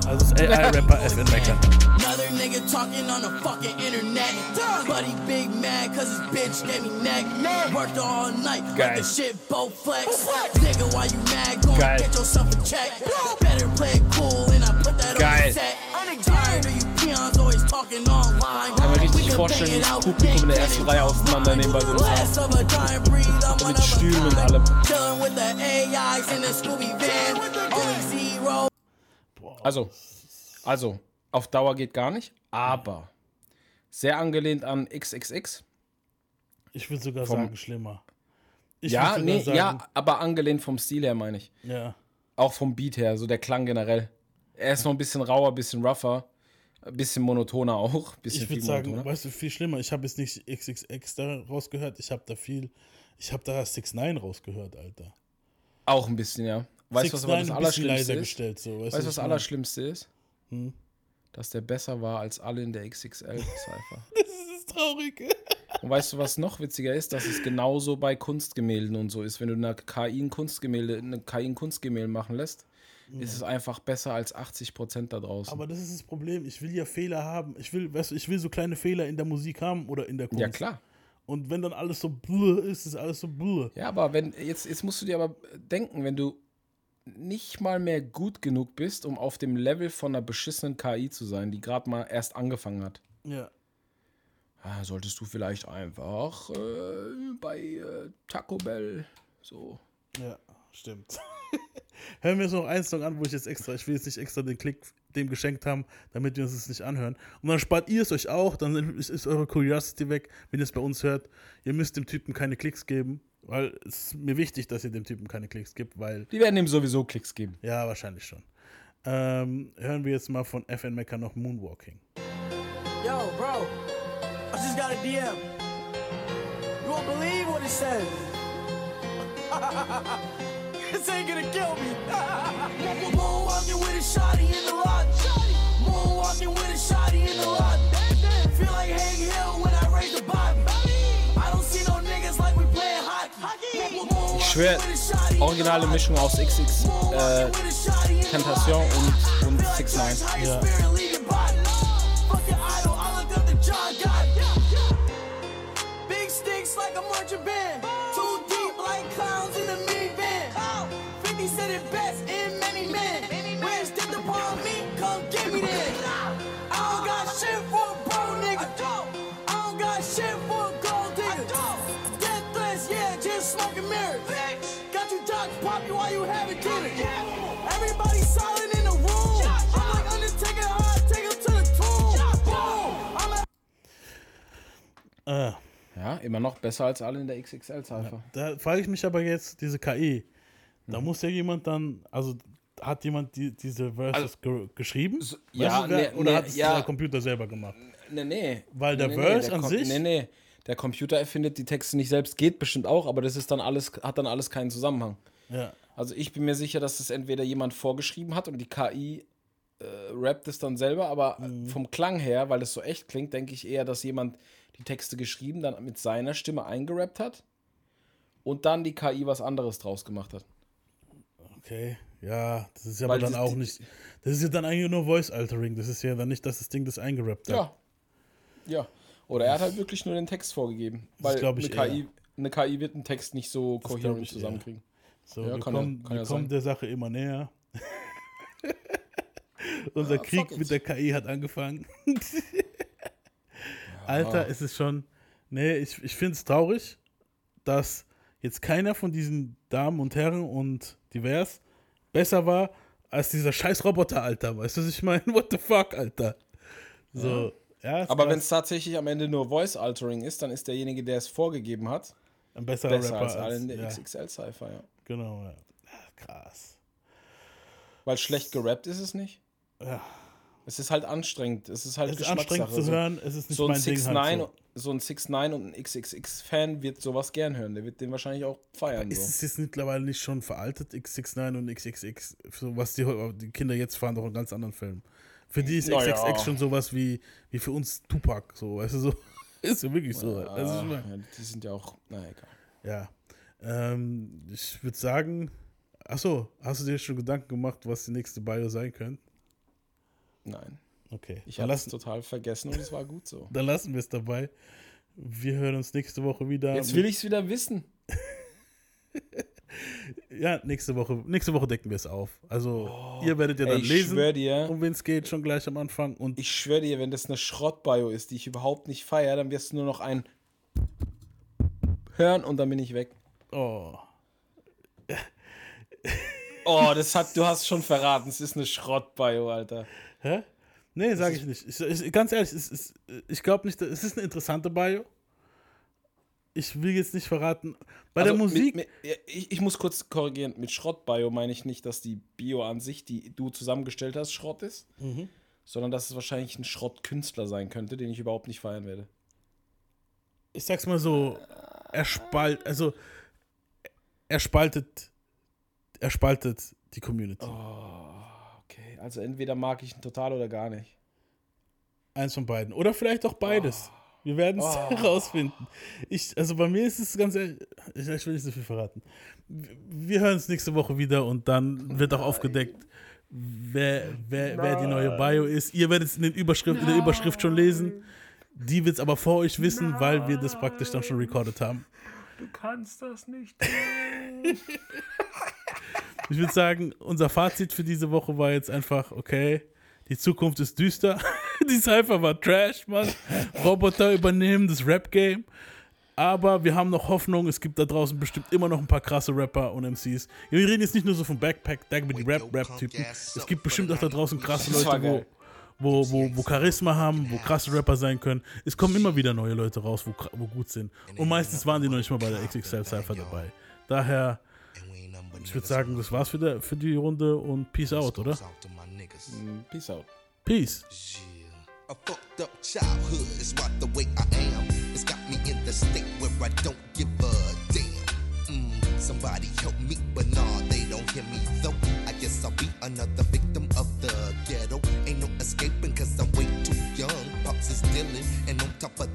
Also AI-Rapper FN Mecker. Another nigga talking on the fucking internet. He big mad cause his bitch gave me neck. Worked all night, let the shit both flex. Nigga, why you mad? Go get yourself a check. Better play it cool and I Geil. kann mir richtig vorstellen, wie das Publikum in der ersten Reihe auseinandernehmen bei so einem one Mit Stühlen und allem. Also, also, auf Dauer geht gar nicht, aber sehr angelehnt an XXX. Ich würde sogar Vom- sagen, schlimmer. Ich ja, nee, sagen, ja, aber angelehnt vom Stil her, meine ich. Ja. Auch vom Beat her, so der Klang generell. Er ist noch ein bisschen rauer, ein bisschen rougher, ein bisschen monotoner auch. Bisschen Ich würde sagen, monotoner. weißt du, viel schlimmer. Ich habe jetzt nicht XXX da rausgehört. Ich habe da viel. Ich habe da 6 9 rausgehört, Alter. Auch ein bisschen, ja. Weißt du, was aber 6ix9ine das Allerschlimmste ist? gestellt, so, weißt du, was meine? Allerschlimmste ist? Hm? Dass der besser war als alle in der XXL-Cypher. Das ist traurig. Und weißt du, was noch witziger ist? Dass es genauso bei Kunstgemälden und so ist. Wenn du eine KI ein Kunstgemälde, eine KI ein Kunstgemälde machen lässt, ist es einfach besser als 80% da draußen. Aber das ist das Problem. Ich will ja Fehler haben. Ich will, weißt du, ich will so kleine Fehler in der Musik haben oder in der Kunst. ja, klar. Und wenn dann alles so blö ist, ist alles so blö. Ja, aber wenn, jetzt, jetzt musst du dir aber denken, wenn du nicht mal mehr gut genug bist, um auf dem Level von einer beschissenen KI zu sein, die gerade mal erst angefangen hat, Ja. ah, solltest du vielleicht einfach äh, bei äh, Taco Bell so. Ja, stimmt. Hören wir uns noch einen Song an, wo ich jetzt extra, ich will jetzt nicht extra den Klick dem geschenkt haben, damit wir uns das nicht anhören. Und dann spart ihr es euch auch, dann ist, ist eure Curiosity weg, wenn ihr es bei uns hört. Ihr müsst dem Typen keine Klicks geben, weil es ist mir wichtig, dass ihr dem Typen keine Klicks gibt, weil. Die werden ihm sowieso Klicks geben. Ja, wahrscheinlich schon. Ähm, hören wir jetzt mal von FN Mecker noch Moonwalking. Yo, bro, I just got a DM. You won't believe what it says. this ain't gonna kill me. Moonwalking with a shotty in the. Moonwalking with a shotty in the. Feel like Hank Hill when I raise the. I don't see no niggas like we hockey. Originale Mischung aus XX, äh, Tentation und, und 6 9 ja. Big sticks like a marching band. Äh, Ja, immer noch besser als alle in der XXL-Cypher. da frage ich mich aber jetzt, diese KI, da Mhm. muss ja jemand dann, also hat jemand die, diese Verses ge geschrieben? Weißt ja, du, nee, oder nee, hat es ja. der Computer selber gemacht? Nee, nee. Weil der nee, Verse der an sich- Nee, nee. Der Computer erfindet die Texte nicht selbst, geht bestimmt auch, aber das ist dann alles, hat dann alles keinen Zusammenhang. Ja. Also ich bin mir sicher, dass das entweder jemand vorgeschrieben hat und die KI äh, rappt es dann selber, aber Mhm. vom Klang her, weil es so echt klingt, denke ich eher, dass jemand die Texte geschrieben, dann mit seiner Stimme eingerappt hat und dann die KI was anderes draus gemacht hat. Okay, ja, das ist ja aber dann das- auch nicht, das ist ja dann eigentlich nur Voice Altering, das ist ja dann nicht, dass das Ding das eingerappt hat. Ja. Ja. Oder er hat halt wirklich nur den Text vorgegeben. Das Weil glaub ich eine, KI, eine KI wird einen Text nicht so Das kohärent eher. zusammenkriegen. So, Ja, wir ja- kommen, ja kommen sein. der Sache immer näher. Unser Ah, Krieg mit der KI hat angefangen. Alter, es ist schon. Nee, ich, ich finde es traurig, dass jetzt keiner von diesen Damen und Herren und divers besser war als dieser scheiß Roboter, Alter. Weißt du, was ich meine? What the fuck, Alter? So, ja. ist Aber wenn es tatsächlich am Ende nur Voice Altering ist, dann ist derjenige, der es vorgegeben hat, Ein besserer besser Rapper als alle in der ja. XXL-Cypher, ja. Genau, ja. ja. Krass. Weil schlecht gerappt ist es nicht. Ja. Es ist halt anstrengend. Es ist halt Es ist anstrengend zu hören, es ist nicht so ein mein Ding 6 halt 9 so. ein 6 9 und ein XXX-Fan wird sowas gern hören. Der wird den wahrscheinlich auch feiern. Ist So. es jetzt mittlerweile nicht schon veraltet, X69 und XXX? So was die, die Kinder jetzt fahren, doch einen ganz anderen Film. Für die ist Naja. XXX schon sowas wie, wie für uns Tupac, so, weißt du, so. Ist ja wirklich so. Ja, Also, ich mein, ja, die sind ja auch, na egal. ja. Ähm, ich würde sagen, achso, hast du dir schon Gedanken gemacht, was die nächste Bio sein könnte? Nein. Okay. Ich habe es total vergessen und es war gut so. dann lassen wir es dabei. Wir hören uns nächste Woche wieder. Jetzt will ich es wieder wissen. Ja, nächste Woche, nächste Woche decken wir es auf. Also, ihr werdet ja Oh, ey, dann ich lesen, dir. um wen es geht, schon gleich am Anfang. Und Ich schwöre dir, wenn das eine Schrott-Bio ist, die ich überhaupt nicht feiere, dann wirst du nur noch ein hören und dann bin ich weg. Oh. Oh, das hat, du hast schon verraten, es ist eine Schrott-Bio, Alter. Hä? Nee, sage ich nicht. Ich, ich, ganz ehrlich, es ist, ich glaube nicht, es ist eine interessante Bio. Ich will jetzt nicht verraten. Bei Also der Musik. Mit, mit, ich, ich muss kurz korrigieren. Mit Schrott-Bio meine ich nicht, dass die Bio an sich, die du zusammengestellt hast, Schrott ist, Mhm. sondern dass es wahrscheinlich ein Schrott-Künstler sein könnte, den ich überhaupt nicht feiern werde. ich sag's mal so, er spaltet, also er spaltet, er spaltet die Community. Okay, also entweder mag ich ihn total oder gar nicht. Eins von beiden. Oder vielleicht auch beides. Wir werden es Oh. herausfinden. Ich, also bei mir ist es ganz ehrlich, ich, ich will nicht so viel verraten. Wir- hören uns nächste Woche wieder und dann wird auch aufgedeckt, wer, wer, wer die neue Bio ist. Ihr werdet es in, den Überschrift, in der Überschrift schon lesen. Die wird es aber vor euch wissen, weil wir das praktisch dann schon recorded haben. Du kannst das nicht Ich würde sagen, unser Fazit für diese Woche war jetzt einfach, okay, die Zukunft ist düster. die Cypher war Trash, Mann. Roboter übernehmen das Rap-Game. Aber wir haben noch Hoffnung, es gibt da draußen bestimmt immer noch ein paar krasse Rapper und MCs. Wir reden jetzt nicht nur so von Backpack, Dagby, Rap, Rap-Typen. Es gibt bestimmt auch da draußen krasse Leute, wo, wo, wo, wo Charisma haben, wo krasse Rapper sein können. Es kommen immer wieder neue Leute raus, wo, wo gut sind. Und meistens waren die noch nicht mal bei der XXL Cypher dabei. Daher, ich würde sagen, das war's für, der, für die Runde und Peace out, oder? Mm, Peace out. Peace. A fucked up childhood is right the way I am. It's got me in the state where I don't give a damn. Mm, somebody help me, but nah, they don't hear me though. I guess I'll be another victim of the ghetto. Ain't no escaping cause I'm way too young. Pops is dealing, and on top of